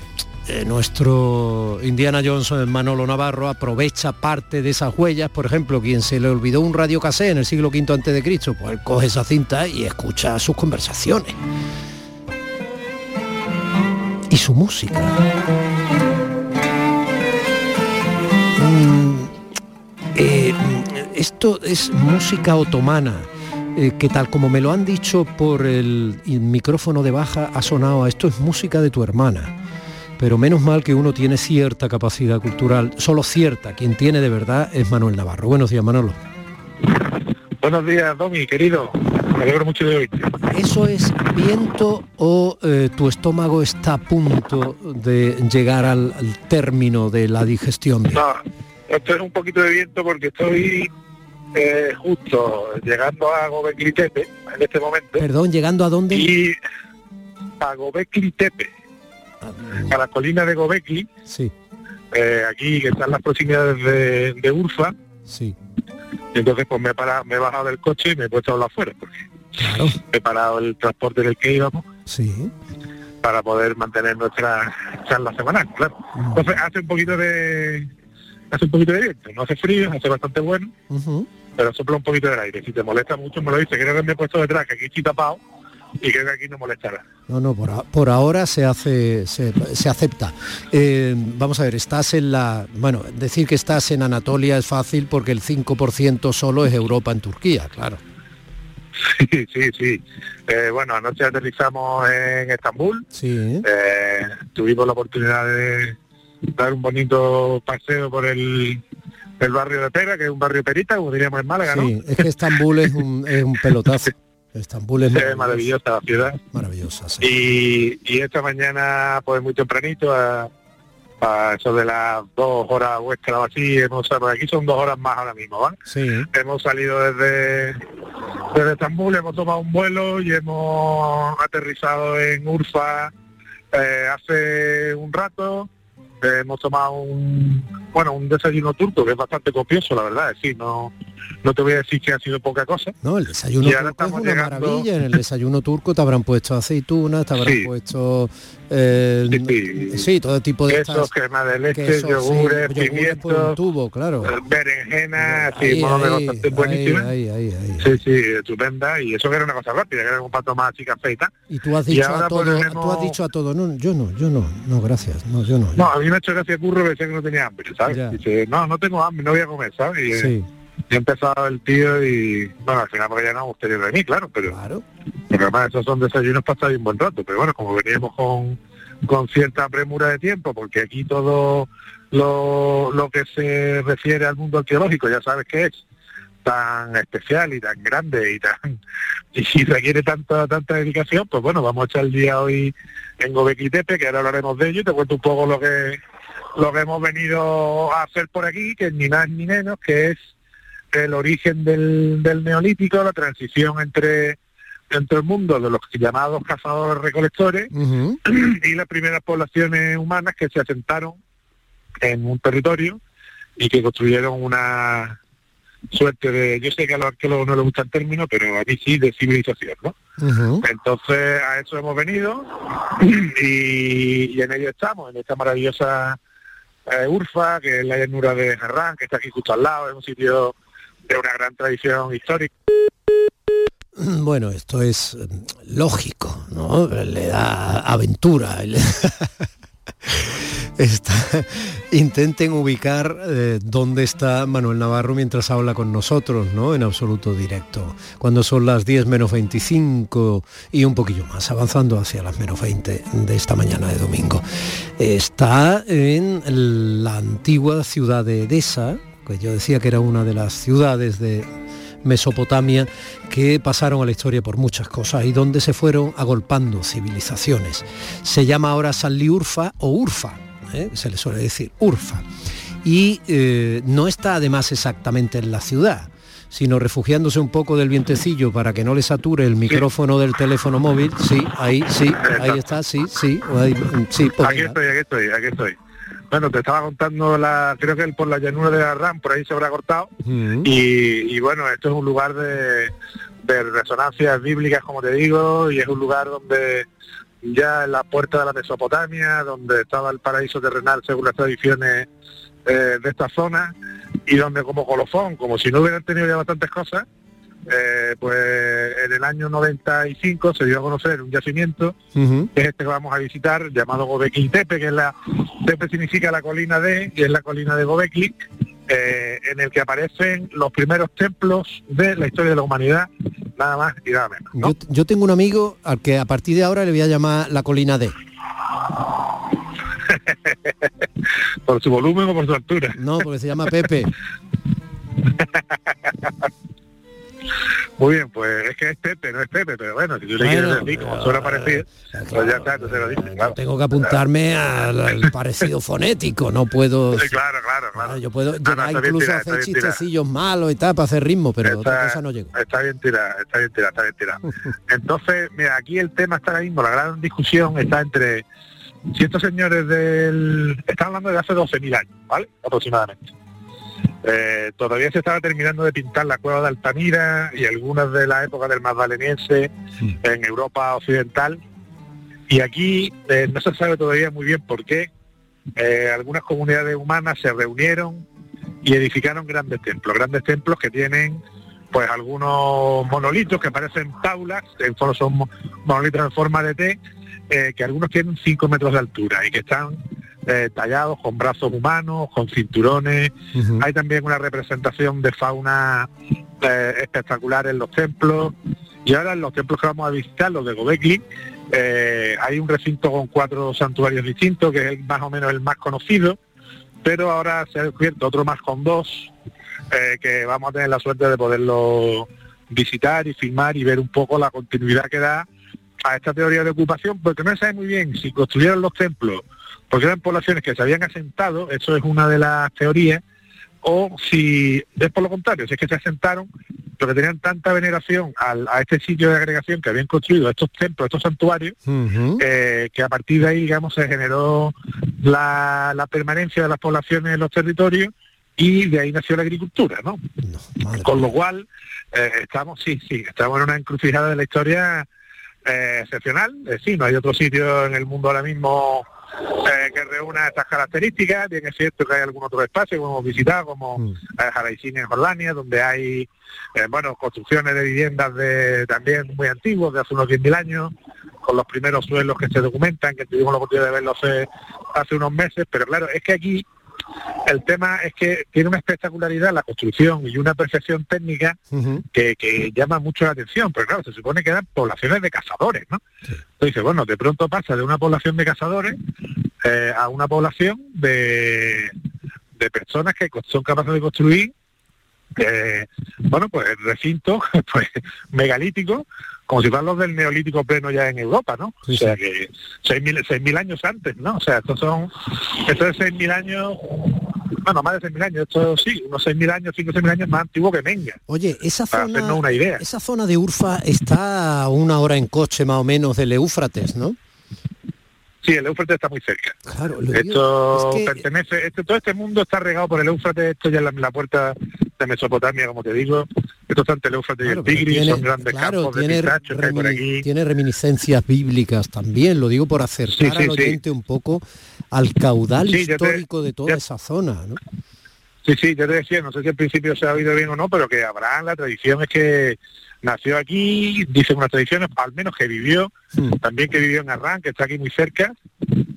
eh, nuestro Indiana Johnson, Manolo Navarro, aprovecha parte de esas huellas. Por ejemplo, quien se le olvidó un radio casé en el siglo V antes de Cristo, pues coge esa cinta y escucha sus conversaciones. Y su música. Mm, eh, esto es música otomana. eh, que tal como me lo han dicho por el, el micrófono de baja ha sonado a esto es música de tu hermana pero menos mal que uno tiene cierta capacidad cultural, solo cierta, quien tiene de verdad es Manuel Navarro. Buenos días, Manolo. Buenos días, Domi, querido. Me alegro mucho de oírte. ¿Eso es viento o eh, tu estómago está a punto de llegar al, al término de la digestión? No, esto es un poquito de viento porque estoy eh, justo llegando a Gobekli Tepe en este momento. Perdón, ¿llegando a dónde? Y a Gobekli Tepe, a la colina de Gobekli, Sí, eh, aquí que están las proximidades de, de Urfa. sí. Y entonces pues me he, parado, me he bajado del coche y me he puesto a hablar afuera, porque Claro. he parado el transporte en el que íbamos Sí. para poder mantener nuestra charla semanal, claro. Entonces hace un poquito de hace un poquito de viento, no hace frío, hace bastante bueno, pero sopla un poquito del aire. Si te molesta mucho me lo dice, creo que me he puesto detrás, que aquí estoy tapado, y creo que aquí no molestará. No, no, por, a- por ahora se hace, se, se acepta. Eh, vamos a ver, estás en la. Bueno, decir que estás en Anatolia es fácil porque el 5% solo es Europa en Turquía, claro. Sí, sí, sí. Eh, bueno, anoche aterrizamos en Estambul. Sí. Eh, tuvimos la oportunidad de dar un bonito paseo por el, el barrio de Pera, que es un barrio perita, como diríamos en Málaga, Sí, es que Estambul es un, es un pelotazo. Estambul es. Es maravillosa la ciudad. maravillosa. sí. Y, y esta mañana, pues muy tempranito, a, a eso de las dos horas vuestras o así, hemos, aquí son dos horas más ahora mismo, ¿vale? Sí. Hemos salido desde, desde Estambul, hemos tomado un vuelo y hemos aterrizado en Urfa eh, hace un rato. Hemos tomado un bueno un desayuno turco que es bastante copioso, la verdad, es decir, no, no te voy a decir que ha sido poca cosa. No, el desayuno Y ahora turco es estamos una llegando- maravilla. En el desayuno turco te habrán puesto aceitunas, te habrán Sí. puesto eh, sí, todo tipo de Quesos, crema de leche, quesos, sí, yogures, tubo, claro. berenjena, Ahí, sí, más o menos ahí, bastante ahí, buenísima. ahí, ahí, ahí. Sí, sí, estupenda. Y eso que era una cosa rápida, que era un pato más así café y tú has dicho a todo, tú has dicho a todo, no, yo no, yo no, no, gracias, no, yo no. No, a mí me ha hecho gracia curro decía que no tenía hambre, ¿sabes? Dice, no, no tengo hambre, no voy a comer, ¿sabes? Y, Sí. Ha empezado el tío y, bueno, al final porque ya no posterior de mí, claro, pero... Porque además esos son desayunos para estar ahí un buen rato, pero bueno, como veníamos con, con cierta premura de tiempo, porque aquí todo lo, lo que se refiere al mundo arqueológico, ya sabes que es tan especial y tan grande y tan y requiere tanta tanta dedicación, pues bueno, vamos a echar el día hoy en Gobekli Tepe, que ahora hablaremos de ello, y te cuento un poco lo que lo que hemos venido a hacer por aquí, que es ni más ni menos que es el origen del, del neolítico, la transición entre entre el mundo de los llamados cazadores recolectores y las primeras poblaciones humanas que se asentaron en un territorio y que construyeron una suerte de, yo sé que a los arqueólogos no les gusta el término, pero a mí sí, de civilización, ¿no? Entonces a eso hemos venido y, y en ello estamos, en esta maravillosa eh, Urfa, que es la llanura de Herrán, que está aquí justo al lado, es un sitio de una gran tradición histórica. Bueno, esto es eh, lógico, ¿no? Le da aventura. Está- intenten ubicar eh, dónde está Manuel Navarro mientras habla con nosotros, ¿no? En absoluto directo. Cuando son las 10 menos 25 y un poquillo más, avanzando hacia las menos 20 de esta mañana de domingo. Está en la antigua ciudad de Edesa, que yo decía que era una de las ciudades de Mesopotamia que pasaron a la historia por muchas cosas y donde se fueron agolpando civilizaciones. Se llama ahora Sanliurfa o Urfa, ¿eh? se le suele decir Urfa. Y eh, no está además exactamente en la ciudad, sino refugiándose un poco del vientecillo para que no le sature el micrófono del teléfono móvil. Sí, ahí, sí, ahí está, sí, sí, ahí, sí, Aquí estoy, aquí estoy, aquí estoy. Bueno, te estaba contando la, creo que el- por la llanura de Arran, por ahí se habrá cortado. Y, y bueno, esto es un lugar de, de resonancias bíblicas, como te digo, y es un lugar donde ya en la puerta de la Mesopotamia, donde estaba el paraíso terrenal según las tradiciones eh, de esta zona, y donde como colofón, como si no hubieran tenido ya bastantes cosas, eh, pues en el año 95 se dio a conocer un yacimiento que es este que vamos a visitar, llamado Gobekli Tepe, que es la, Tepe significa la colina de, y es la colina de Gobekli, eh, en el que aparecen los primeros templos de la historia de la humanidad, nada más y nada menos. Yo, yo tengo un amigo al que a partir de ahora le voy a llamar la colina D. ¿Por su volumen o por su altura? No, porque se llama Pepe. Muy bien, pues es que es Pepe, no es Pepe, pero bueno, si tú le quieres decir como suena parecido, pues ya está, tú se lo dices, claro. Tengo que apuntarme al, al parecido fonético, no puedo... Sí, claro, claro, claro. Yo puedo No, no, incluso a hacer chistecillos malos y tal para hacer ritmo, pero otra cosa no llego. Está bien tirada, está bien tirada, está bien tirada. Entonces, mira, aquí el tema está ahora mismo, la gran discusión está entre si estos señores del... Están hablando de hace 12.000 años, ¿vale? Aproximadamente. Eh, todavía se estaba terminando de pintar la cueva de Altamira y algunas de la época del Magdaleniense en Europa Occidental. Y aquí eh, no se sabe todavía muy bien por qué eh, algunas comunidades humanas se reunieron y edificaron grandes templos, grandes templos que tienen pues algunos monolitos que parecen taulas, en son monolitos en forma de T, eh, que algunos tienen 5 metros de altura y que están eh, tallados con brazos humanos, con cinturones. Hay también una representación de fauna eh, espectacular en los templos. Y ahora en los templos que vamos a visitar, los de Gobekli, hay un recinto con cuatro santuarios distintos, que es más o menos el más conocido, pero ahora se ha descubierto otro más con dos, que vamos a tener la suerte de poderlo visitar y filmar y ver un poco la continuidad que da a esta teoría de ocupación, porque no se sabe muy bien si construyeron los templos porque eran poblaciones que se habían asentado, eso es una de las teorías, o si es por lo contrario, si es que se asentaron, porque tenían tanta veneración a este sitio de agregación que habían construido estos templos, estos santuarios, eh, que a partir de ahí, digamos, se generó la, permanencia de las poblaciones en los territorios y de ahí nació la agricultura, ¿no? Con lo cual, eh, estamos, sí, sí, estamos en una encrucijada de la historia eh, excepcional. sí, no hay otro sitio en el mundo ahora mismo eh, que reúna estas características. Bien es cierto que hay algún otro espacio como hemos visitado, como mm. Eh, en Jordania, donde hay eh, bueno construcciones de viviendas de también muy antiguos, de hace unos 10.000 años, con los primeros suelos que se documentan, que tuvimos la oportunidad de verlos hace, hace unos meses, pero claro, es que aquí el tema es que tiene una espectacularidad la construcción y una perfección técnica que, llama mucho la atención, pero claro, se supone que eran poblaciones de cazadores, ¿no? Entonces, bueno, de pronto pasa de una población de cazadores eh, a una población de, de personas que son capaces de construir eh, bueno, pues recintos pues, megalíticos como si fueran los del neolítico pleno ya en Europa, ¿no? o sea que 6.000 años antes, ¿no? O sea, estos son, estos es 6.000 años, bueno, más de 6.000 años, esto sí, unos 6.000 años, 5 o 6.000 años más antiguo que Menga. Oye, esa zona, una idea. esa zona de Urfa está a una hora en coche más o menos del Éufrates, ¿no? Sí, el Éufrates está muy cerca. Claro, esto pertenece, este, todo este mundo está regado por el Éufrates, esto ya es la puerta de Mesopotamia, como te digo, esto está entre el Éufrates y el Tigris, son grandes campos tiene, de que por aquí. Tiene reminiscencias bíblicas también, lo digo por acercar al oyente un poco al caudal histórico de toda esa zona, ¿no? Sí, sí, yo te decía, no sé si al principio se ha oído bien o no, pero que Abraham, la tradición es que nació aquí, dicen unas tradiciones, al menos que vivió, hmm. también que vivió en Arran, que está aquí muy cerca,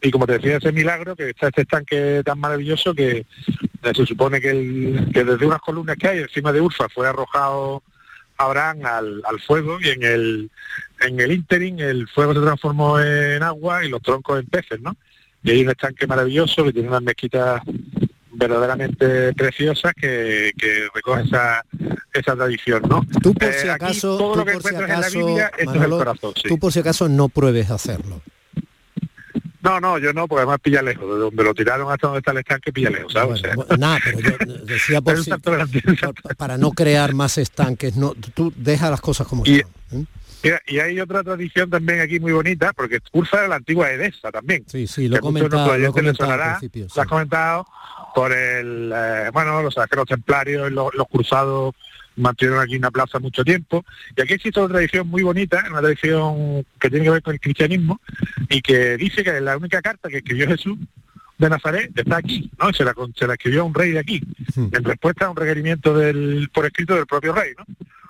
y como te decía, ese milagro, que está este estanque tan maravilloso que se supone que, desde unas columnas que hay encima de Urfa fue arrojado Abraham al, fuego y en el en el interim el fuego se transformó en agua y los troncos en peces, ¿no? Y hay un estanque maravilloso que tiene unas mezquitas verdaderamente preciosas que, que recoge esa, esa tradición, ¿no? Tú por si acaso, todo lo que encuentras en la Biblia, esto es el corazón. Tú por si acaso no pruebes hacerlo. No, no, yo no, porque además pilla lejos, de donde lo tiraron hasta donde está el estanque pilla lejos, ¿sabes? nada, pero yo decía por si, para no crear más estanques, no, tú deja las cosas como y, son. ¿eh? y hay otra tradición también aquí muy bonita, porque Ursa era la antigua Edesa también. Sí, sí, lo he comentado, lo, comentado has comentado por el, eh, bueno, los saqueros templarios, los, los cruzados mantuvieron aquí una plaza mucho tiempo. Y aquí existe una tradición muy bonita, una tradición que tiene que ver con el cristianismo y que dice que la única carta que escribió Jesús de Nazaret está aquí, ¿no? Se la, se la escribió a un rey de aquí, en respuesta a un requerimiento del, por escrito del propio rey, ¿no?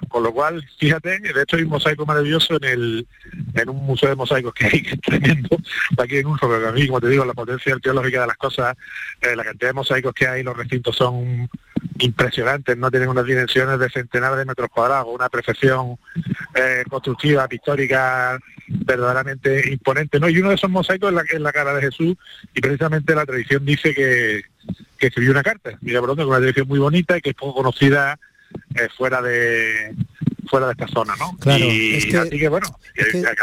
Con lo cual, fíjate, de hecho hay un mosaico maravilloso en el en un museo de mosaicos que hay, que es tremendo, aquí en un pero a mí, como te digo, la potencia arqueológica de las cosas, eh, la cantidad de mosaicos que hay, los recintos son impresionantes, no tienen unas dimensiones de centenares de metros cuadrados, una perfección eh, constructiva, pictórica verdaderamente imponente, ¿no? Y uno de esos mosaicos es la, cara de Jesús y precisamente la tradición dice que, escribió una carta, mira por una tradición muy bonita y que es poco conocida eh, fuera de fuera de esta zona, ¿no? Claro, y es que, así que bueno,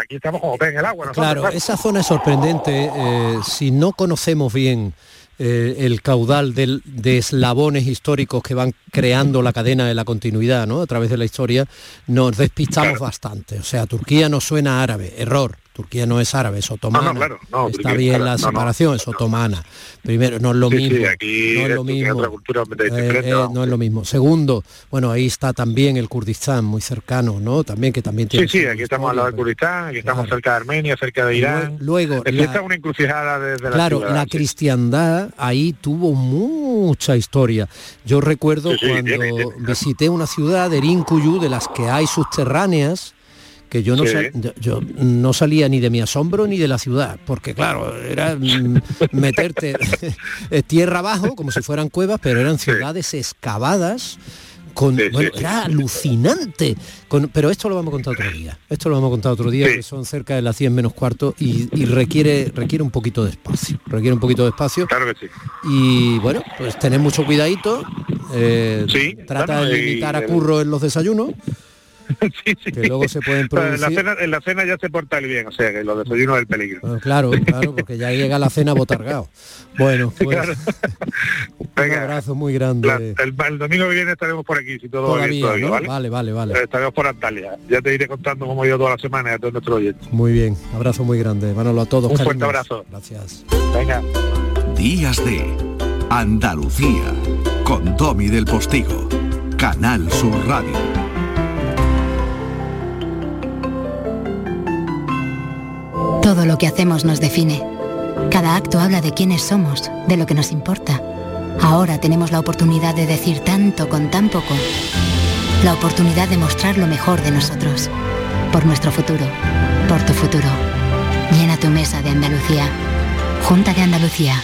aquí estamos como pez en el agua. Claro, esa zona es sorprendente. Eh, si no conocemos bien eh, el caudal de eslabones históricos que van creando la cadena de la continuidad, ¿no? A través de la historia, nos despistamos bastante. O sea, Turquía no suena árabe, error. Turquía no es árabe, es otomana. No, no, claro, no, Está Turquía bien la no. separación, es otomana. Primero, no es lo Sí, mismo. sí, aquí no es lo mismo. completamente Eh, eh, no es lo mismo. Segundo, bueno, ahí está también el Kurdistán, muy cercano, ¿no? También que también Sí, tiene. sí, su aquí estamos al lado del Kurdistán, aquí estamos cerca de Armenia, cerca de Irán. Luego, la- una encrucijada desde la Claro, ciudad, la sí. cristiandad ahí tuvo mucha historia. Yo recuerdo Sí, sí, cuando tiene, tiene, claro. visité una ciudad, Erinkuyu, de las que hay subterráneas, que yo no, Sí. sal- yo, no salía ni de mi asombro ni de la ciudad, porque claro, era mm, meterte tierra abajo, como si fueran cuevas, pero eran ciudades excavadas. Con, bueno, era alucinante. Con- pero esto lo vamos a contar otro día. Esto lo vamos a contar otro día, que son cerca de las 100 menos cuarto y, y requiere, requiere un poquito de espacio. Requiere un poquito de espacio. Claro que sí. Y bueno, pues tened mucho cuidadito. eh, trata bueno, de y limitar a curro en los desayunos. Que luego se pueden Pero en, la producir. cena, en la cena ya se porta el bien, o sea que los desayunos del peligro. Bueno, claro, claro, porque ya llega la cena botargao. Bueno, pues un abrazo muy grande. La- el, el domingo que viene estaremos por aquí, si todo va bien Todavía, ¿no? ¿vale? Vale, vale, vale. Estaremos por Antalya. Ya te iré contando cómo ha ido toda la semana y a todos nuestros oyentes. Muy bien, abrazo muy grande. Manolo a todos. Un fuerte cariños. abrazo. Gracias. Venga. Días de Andalucía con Domi del Postigo, Canal Sur Radio. Todo lo que hacemos nos define. Cada acto habla de quiénes somos, de lo que nos importa. Ahora tenemos la oportunidad de decir tanto con tan poco. La oportunidad de mostrar lo mejor de nosotros. Por nuestro futuro. Por tu futuro. Llena tu mesa de Andalucía. Junta de Andalucía.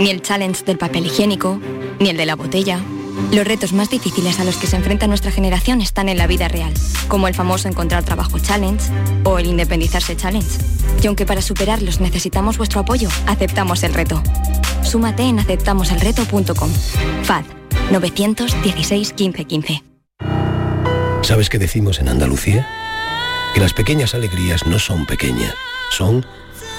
Ni el challenge del papel higiénico, ni el de la botella. Los retos más difíciles a los que se enfrenta nuestra generación están en la vida real, como el famoso encontrar trabajo challenge o el independizarse challenge. Y aunque para superarlos necesitamos vuestro apoyo, aceptamos el reto. Súmate en aceptamoselreto.com. FAD 916 15 15. ¿Sabes qué decimos en Andalucía? Que las pequeñas alegrías no son pequeñas, son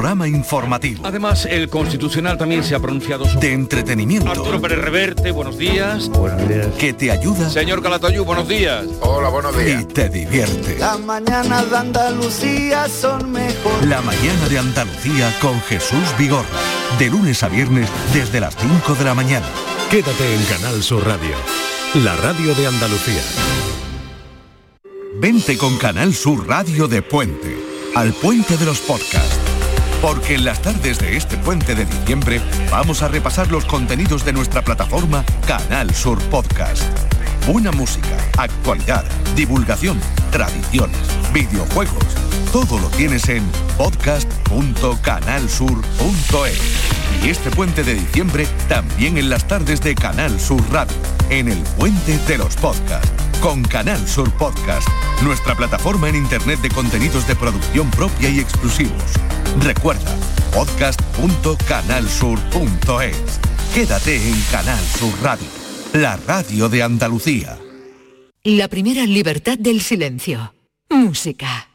Programa informativo. Además, el Constitucional también se ha pronunciado sobre... De entretenimiento. Arturo Pérez Reverte, buenos días. Buenos días. Que te ayuda Señor Calatayú, buenos días. Hola, buenos y te divierte. Las mañanas de Andalucía son mejor. La mañana de Andalucía con Jesús Vigorra. De lunes a viernes desde las 5 de la mañana. Quédate en Canal Sur Radio, la radio de Andalucía. Vente con Canal Sur Radio de Puente, al Puente de los Podcasts. Porque en las tardes de este puente de diciembre vamos a repasar los contenidos de nuestra plataforma Canal Sur Podcast. Buena música, actualidad, divulgación, tradiciones, videojuegos. Todo lo tienes en podcast.canalsur.es. Y este puente de diciembre también en las tardes de Canal Sur Radio, en el puente de los podcasts, con Canal Sur Podcast, nuestra plataforma en Internet de contenidos de producción propia y exclusivos. Recuerda, podcast.canalsur.es. Quédate en Canal Sur Radio, la radio de Andalucía. La primera libertad del silencio. Música.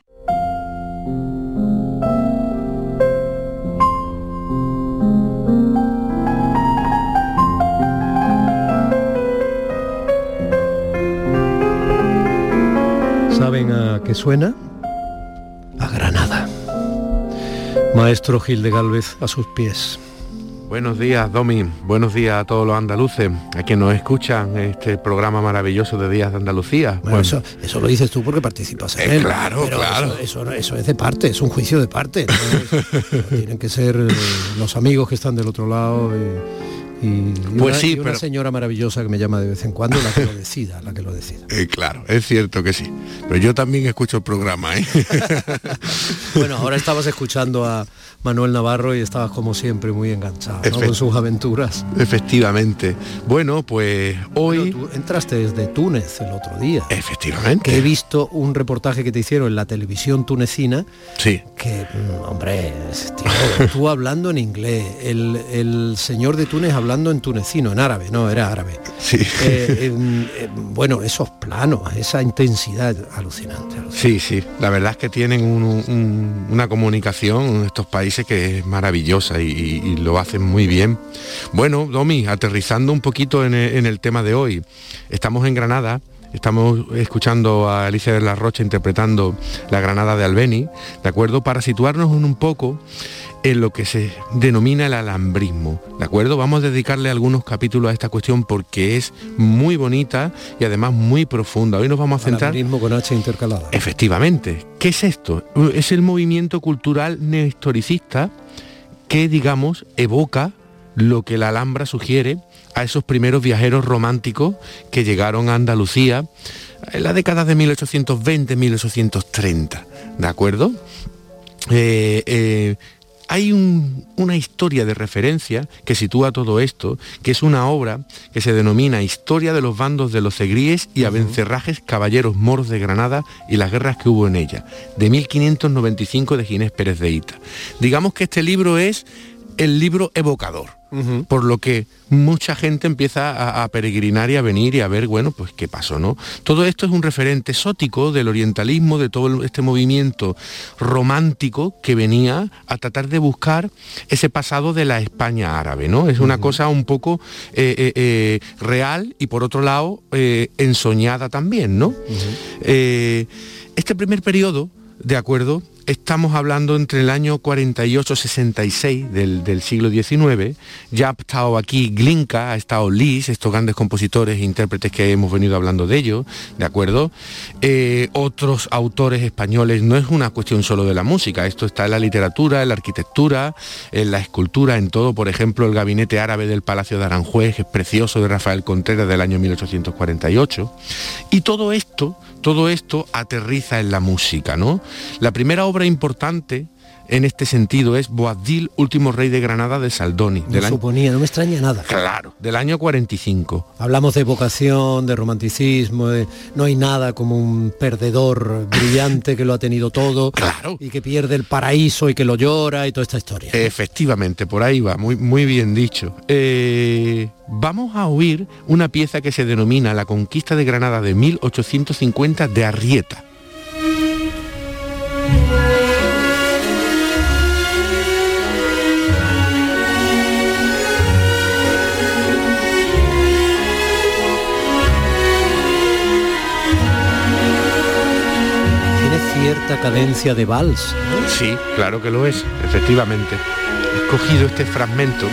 ¿Saben a qué suena? A Granada. Maestro Gil de Galvez a sus pies. Buenos días, Domi. Buenos días a todos los andaluces, a quienes nos escuchan este programa maravilloso de Días de Andalucía. Bueno, eso, eso lo dices tú porque participas en Eh, él. claro, pero claro. Eso, eso- eso es de parte, es un juicio de parte. tienen que ser eh, los amigos que están del otro lado y, y, Pues una, sí, y una pero- señora maravillosa que me llama de vez en cuando, la que lo decida, la que lo decida. Eh, claro, es cierto que sí. Pero yo también escucho el programa, ¿eh? Bueno, ahora estabas escuchando a Manuel Navarro y estabas como siempre muy enganchado ¿no? Con sus aventuras. Efectivamente. Bueno, pues hoy... Tú entraste desde Túnez el otro día. Efectivamente. Que he visto un reportaje que te hicieron en la televisión tunecina Sí. que, mm, hombre, tío, tú hablando en inglés, el, el señor de Túnez hablando en tunecino, en árabe, no, era árabe. Sí. Eh, em, em, bueno, esos planos, esa intensidad alucinante. Sí, sí, la verdad es que tienen un- un- una comunicación en estos países que es maravillosa y, lo hacen muy bien. Bueno, Domi, aterrizando un poquito en el, en el tema de hoy, estamos en Granada, estamos escuchando a Alicia de la Rocha interpretando la Granada de Albeni, ¿de acuerdo? Para situarnos un poco en lo que se denomina el alambrismo, ¿de acuerdo? Vamos a dedicarle algunos capítulos a esta cuestión porque es muy bonita y además muy profunda. Hoy nos vamos a centrar... Alambrismo con H intercalada. Efectivamente. ¿Qué es esto? Es el movimiento cultural nestoricista que, digamos, evoca lo que la Alhambra sugiere a esos primeros viajeros románticos que llegaron a Andalucía en la década de 1820-1830. ¿De acuerdo? Eh, eh, hay un- una historia de referencia que sitúa todo esto, que es una obra que se denomina Historia de los bandos de los cegríes y abencerrajes caballeros moros de Granada y las guerras que hubo en ella, de 1595 de Ginés Pérez de Ita. Digamos que este libro es el libro evocador, por lo que mucha gente empieza a, a peregrinar y a venir y a ver, bueno, pues qué pasó, ¿no? Todo esto es un referente exótico del orientalismo, de todo este movimiento romántico que venía a tratar de buscar ese pasado de la España árabe, ¿no? Es una cosa un poco eh, eh, eh, real y por otro lado ensoñada también, ¿no? Este primer periodo, de acuerdo, estamos hablando entre el año 48-66 del, del siglo XIX, ya ha estado aquí Glinka, ha estado Lis, estos grandes compositores e intérpretes que hemos venido hablando de ellos, ¿de acuerdo? Eh, otros autores españoles, no es una cuestión solo de la música, esto está en la literatura, en la arquitectura, en la escultura, en todo, por ejemplo, el gabinete árabe del Palacio de Aranjuez, es precioso, de Rafael Contreras del año 1848, y todo esto, todo esto aterriza en la música, ¿no? La primera obra importante en este sentido es Boabdil, último rey de Granada de Saldoni, No del año, suponía, no me extraña nada. claro, del año 45. Hablamos de vocación, de romanticismo, de- no hay nada como un perdedor brillante que lo ha tenido todo y que pierde el paraíso y que lo llora y toda esta historia. Efectivamente, por ahí va, muy, muy bien dicho. Eh, vamos a oír una pieza que se denomina La conquista de Granada de 1850 de Arrieta. Cierta cadencia de vals. Sí, claro que lo es, efectivamente. He escogido este fragmento.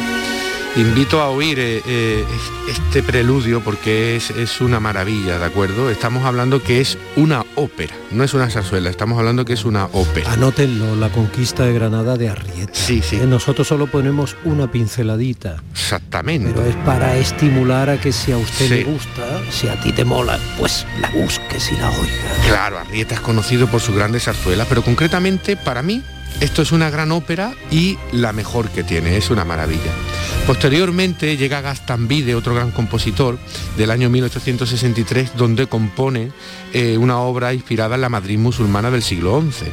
Invito a oír eh, eh, es- este preludio porque es, es una maravilla, ¿de acuerdo? Estamos hablando que es una ópera, no es una zarzuela, estamos hablando que es una ópera. Anótenlo, la conquista de Granada de Arrieta. Sí, sí. Eh, Nosotros solo ponemos una pinceladita. Exactamente. Pero es para estimular a que si a usted Sí. le gusta, si a ti te mola, pues la busques y la oiga. Claro, Arrieta es conocido por sus grandes zarzuelas, pero concretamente para mí esto es una gran ópera y la mejor que tiene, es una maravilla. Posteriormente llega Gastambide, otro gran compositor del año 1863, donde compone eh, una obra inspirada en la Madrid musulmana del siglo XI.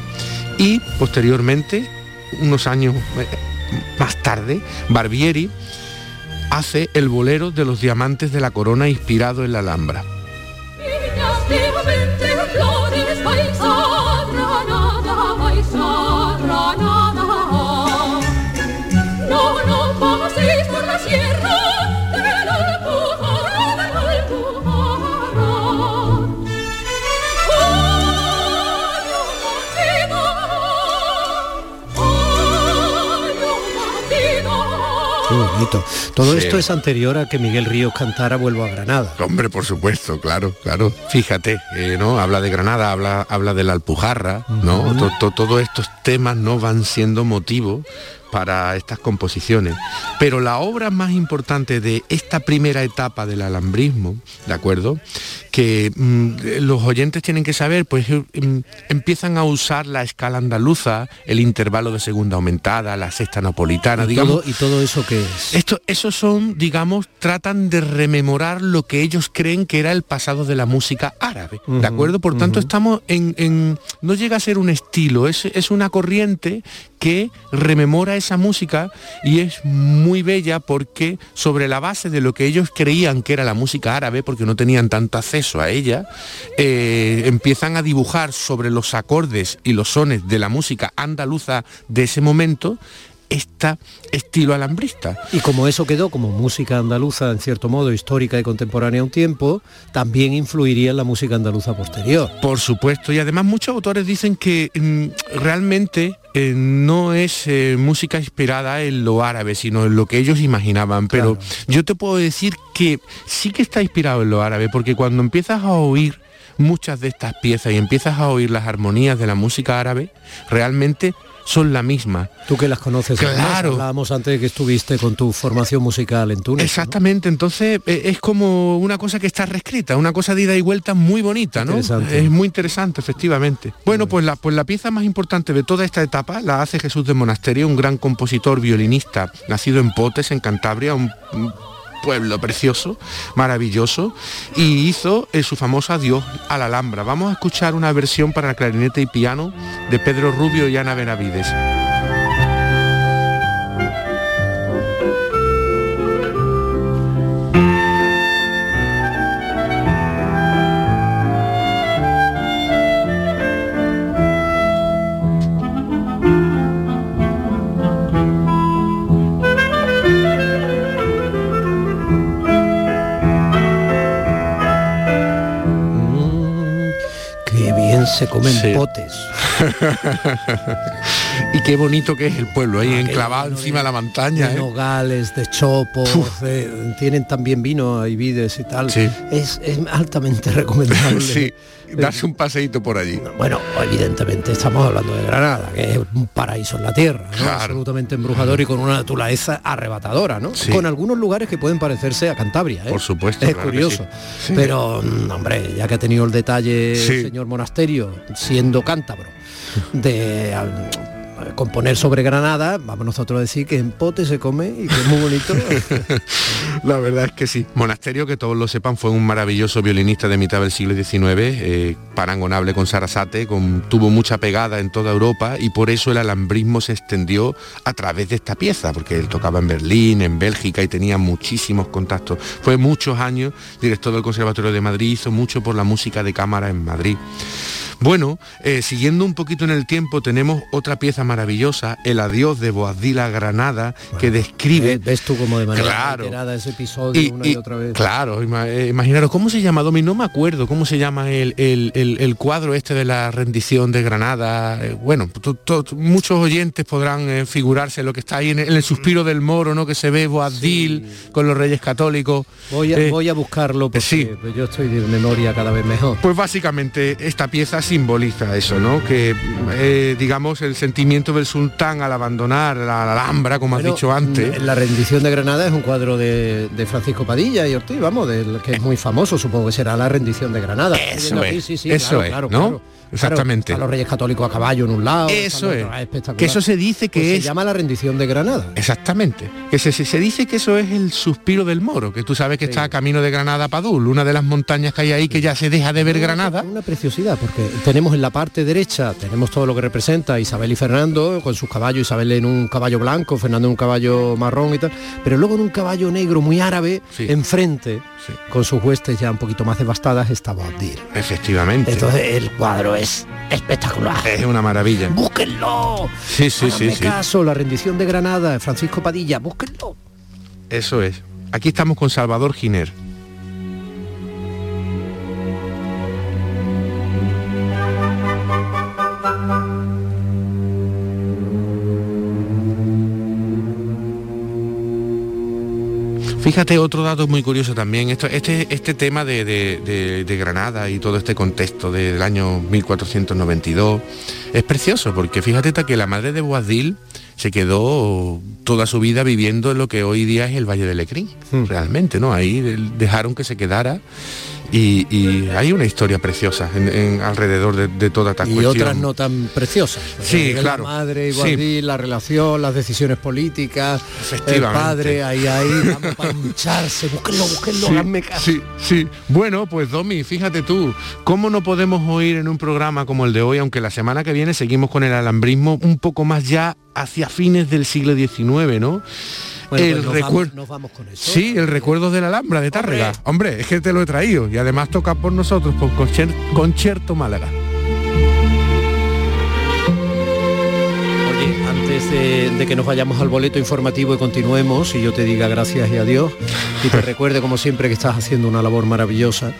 Y posteriormente, unos años eh, más tarde, Barbieri hace el bolero de los diamantes de la corona inspirado en la Alhambra. Bonito. Todo Sí. esto es anterior a que Miguel Ríos cantara Vuelvo a Granada. Hombre, por supuesto, claro, claro. Fíjate, eh, ¿no? Habla de Granada, habla, habla de la Alpujarra, ¿no? To- to- Todos estos temas no van siendo motivo para estas composiciones. Pero la obra más importante de esta primera etapa del alambrismo, ¿de acuerdo? Que mm, los oyentes tienen que saber, pues mm, empiezan a usar la escala andaluza, el intervalo de segunda aumentada, la sexta napolitana, ¿Y digamos. todo, ¿Y todo eso que es? Esto, esos son, digamos, tratan de rememorar lo que ellos creen que era el pasado de la música árabe, ¿de acuerdo? Por tanto, estamos en, en- no llega a ser un estilo, es, es una corriente que rememora esa música y es muy bella porque sobre la base de lo que ellos creían que era la música árabe, porque no tenían tanto acceso a ella, eh, empiezan a dibujar sobre los acordes y los sones de la música andaluza de ese momento este estilo alambrista. Y como eso quedó como música andaluza, en cierto modo, histórica y contemporánea a un tiempo, también influiría en la música andaluza posterior. Por supuesto, y además muchos autores dicen que mm, realmente eh, no es eh, música inspirada en lo árabe, sino en lo que ellos imaginaban. Pero yo te puedo decir que sí que está inspirado en lo árabe, porque cuando empiezas a oír muchas de estas piezas y empiezas a oír las armonías de la música árabe, realmente son la misma. Tú que las conoces, Claro. hablábamos antes de que estuviste con tu formación musical en Túnez. Exactamente, entonces eh, es como una cosa que está reescrita, una cosa de ida y vuelta muy bonita, ¿no? Es muy interesante, efectivamente. Bueno, pues la, pues la pieza más importante de toda esta etapa la hace Jesús de Monasterio, un gran compositor violinista, nacido en Potes, en Cantabria, un, un pueblo precioso, maravilloso, y hizo eh, su famosa Dios a la Alhambra. Vamos a escuchar una versión para clarinete y piano de Pedro Rubio y Ana Benavides. Se comen Sí. potes. y qué bonito que es el pueblo, ahí enclavado encima de la montaña. de ¿eh? nogales, de chopos, de- tienen también vino y vides y tal. Sí. Es, es altamente recomendable. sí, darse un paseíto por allí. Bueno, evidentemente estamos hablando de Granada, que es un paraíso en la tierra, ¿no? Claro. absolutamente embrujador y con una naturaleza arrebatadora, ¿no? Sí. Con algunos lugares que pueden parecerse a Cantabria, ¿eh? Por supuesto, Es claro curioso. sí. Pero, mm, hombre, ya que ha tenido el detalle el señor Monasterio, siendo cántabro, de componer sobre Granada, vamos nosotros a decir que en pote se come y que es muy bonito. La verdad es que sí. Monasterio, que todos lo sepan, fue un maravilloso violinista de mitad del siglo XIX, eh, parangonable con Sarasate, con, tuvo mucha pegada en toda Europa y por eso el alambrismo se extendió a través de esta pieza, porque él tocaba en Berlín, en Bélgica y tenía muchísimos contactos. Fue muchos años director del Conservatorio de Madrid, hizo mucho por la música de cámara en Madrid. Bueno, eh, siguiendo un poquito en el tiempo, tenemos otra pieza maravillosa, El adiós de Boabdil a Granada, que describe... ¿Ves tú como de manera Claro. ese episodio Y- una y, y- otra vez? Claro, eh, imaginaros, ¿cómo se llama, Domi? No me acuerdo, ¿cómo se llama el, el- el- el cuadro este de la rendición de Granada? Eh, bueno, to- to- muchos oyentes podrán eh, figurarse lo que está ahí en el, en el suspiro del moro, ¿no? Que se ve Boabdil con los reyes católicos. Voy a, Eh, voy a buscarlo porque sí. yo estoy de memoria cada vez mejor. Pues básicamente esta pieza simboliza eso, ¿no? Que eh, digamos el sentimiento del sultán al abandonar la Alhambra, como has Bueno, dicho antes. mm, La rendición de Granada es un cuadro de, de Francisco Padilla y Ortiz, vamos, del que es muy famoso, supongo que será la rendición de Granada. Eso es, sí, sí, eso claro, es, claro, ¿no? claro. Exactamente. Claro, a los reyes católicos a caballo en un lado. Eso es. espectacular. Que eso se dice que Pues es Se llama la rendición de Granada. Exactamente. Que se, se- se dice que eso es el suspiro del moro, que tú sabes que está a camino de Granada Padul, una de las montañas que hay ahí que ya se deja de ver Granada. Una preciosidad, porque tenemos en la parte derecha, tenemos todo lo que representa Isabel y Fernando, con sus caballos, Isabel en un caballo blanco, Fernando en un caballo marrón y tal, pero luego en un caballo negro muy árabe, enfrente, con sus huestes ya un poquito más devastadas, está Boabdil. Efectivamente. Entonces el cuadro es espectacular. es una maravilla. ¡Búsquenlo! Sí, sí, sí, Háganme sí. caso, la rendición de Granada, Francisco Padilla, búsquenlo. Eso es. Aquí estamos con Salvador Giner. Fíjate otro dato muy curioso también, esto, este, este tema de, de- de- de Granada y todo este contexto de- del año 1492 es precioso porque fíjate que la madre de Boabdil se quedó toda su vida viviendo en lo que hoy día es el Valle de Lecrín, Hmm. realmente, ¿no? Ahí dejaron que se quedara y, y hay una historia preciosa en- en- alrededor de, de toda esta y cuestión. otras no tan preciosas. Sí, La claro. madre, Sí. igual la relación, las decisiones políticas, el padre, ahí, ahí, vamos para hincharse, búsquenlo, búsquenlo, Sí, hazme caso. Sí, sí. Bueno, pues Domi, fíjate tú, ¿cómo no podemos oír en un programa como el de hoy, aunque la semana que viene seguimos con el alambrismo un poco más ya hacia fines del siglo XIX, ¿no? Bueno, el pues recuerdo. vamos, nos vamos con eso. Sí, el recuerdo de la Alhambra de Tárrega. Hombre, es que te lo he traído y además toca por nosotros, por Concierto Málaga. Oye, antes de, de que nos vayamos al boleto informativo y continuemos, y yo te diga gracias y adiós, y te recuerde como siempre que estás haciendo una labor maravillosa,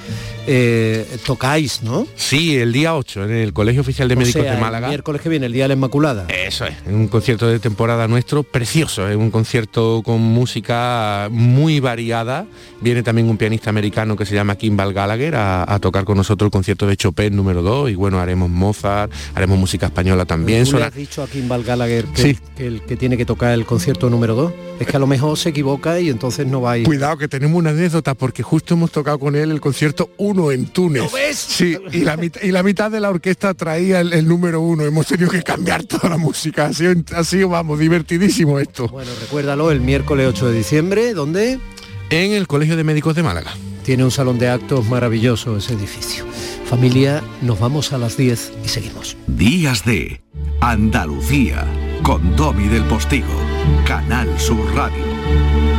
eh, tocáis, ¿no? Sí, el día 8 en el Colegio Oficial de O Médicos sea, de el Málaga. miércoles que viene, el Día de la Inmaculada. Eso es, un concierto de temporada nuestro precioso, es un concierto con música muy variada. Viene también un pianista americano que se llama Kimball Gallagher a, a tocar con nosotros el concierto de Chopin número 2 y bueno, haremos Mozart, haremos música española también. ¿Tú le has dicho a Kimball Gallagher que, Sí. que el que tiene que tocar el concierto número 2? Es que a lo mejor se equivoca y entonces no va a ir. Cuidado que tenemos una anécdota porque justo hemos tocado con él el concierto 1 en Túnez. Sí, y la, mitad, y la mitad de la orquesta traía el, el número 1. Hemos tenido que cambiar toda la música. Ha sido, ha sido, vamos, divertidísimo esto. Bueno, recuérdalo, el miércoles 8 de diciembre, ¿dónde? En el Colegio de Médicos de Málaga. Tiene un salón de actos maravilloso ese edificio. Familia, nos vamos a las 10 y seguimos. Días de Andalucía con Domi del Postigo, Canal Sur Radio.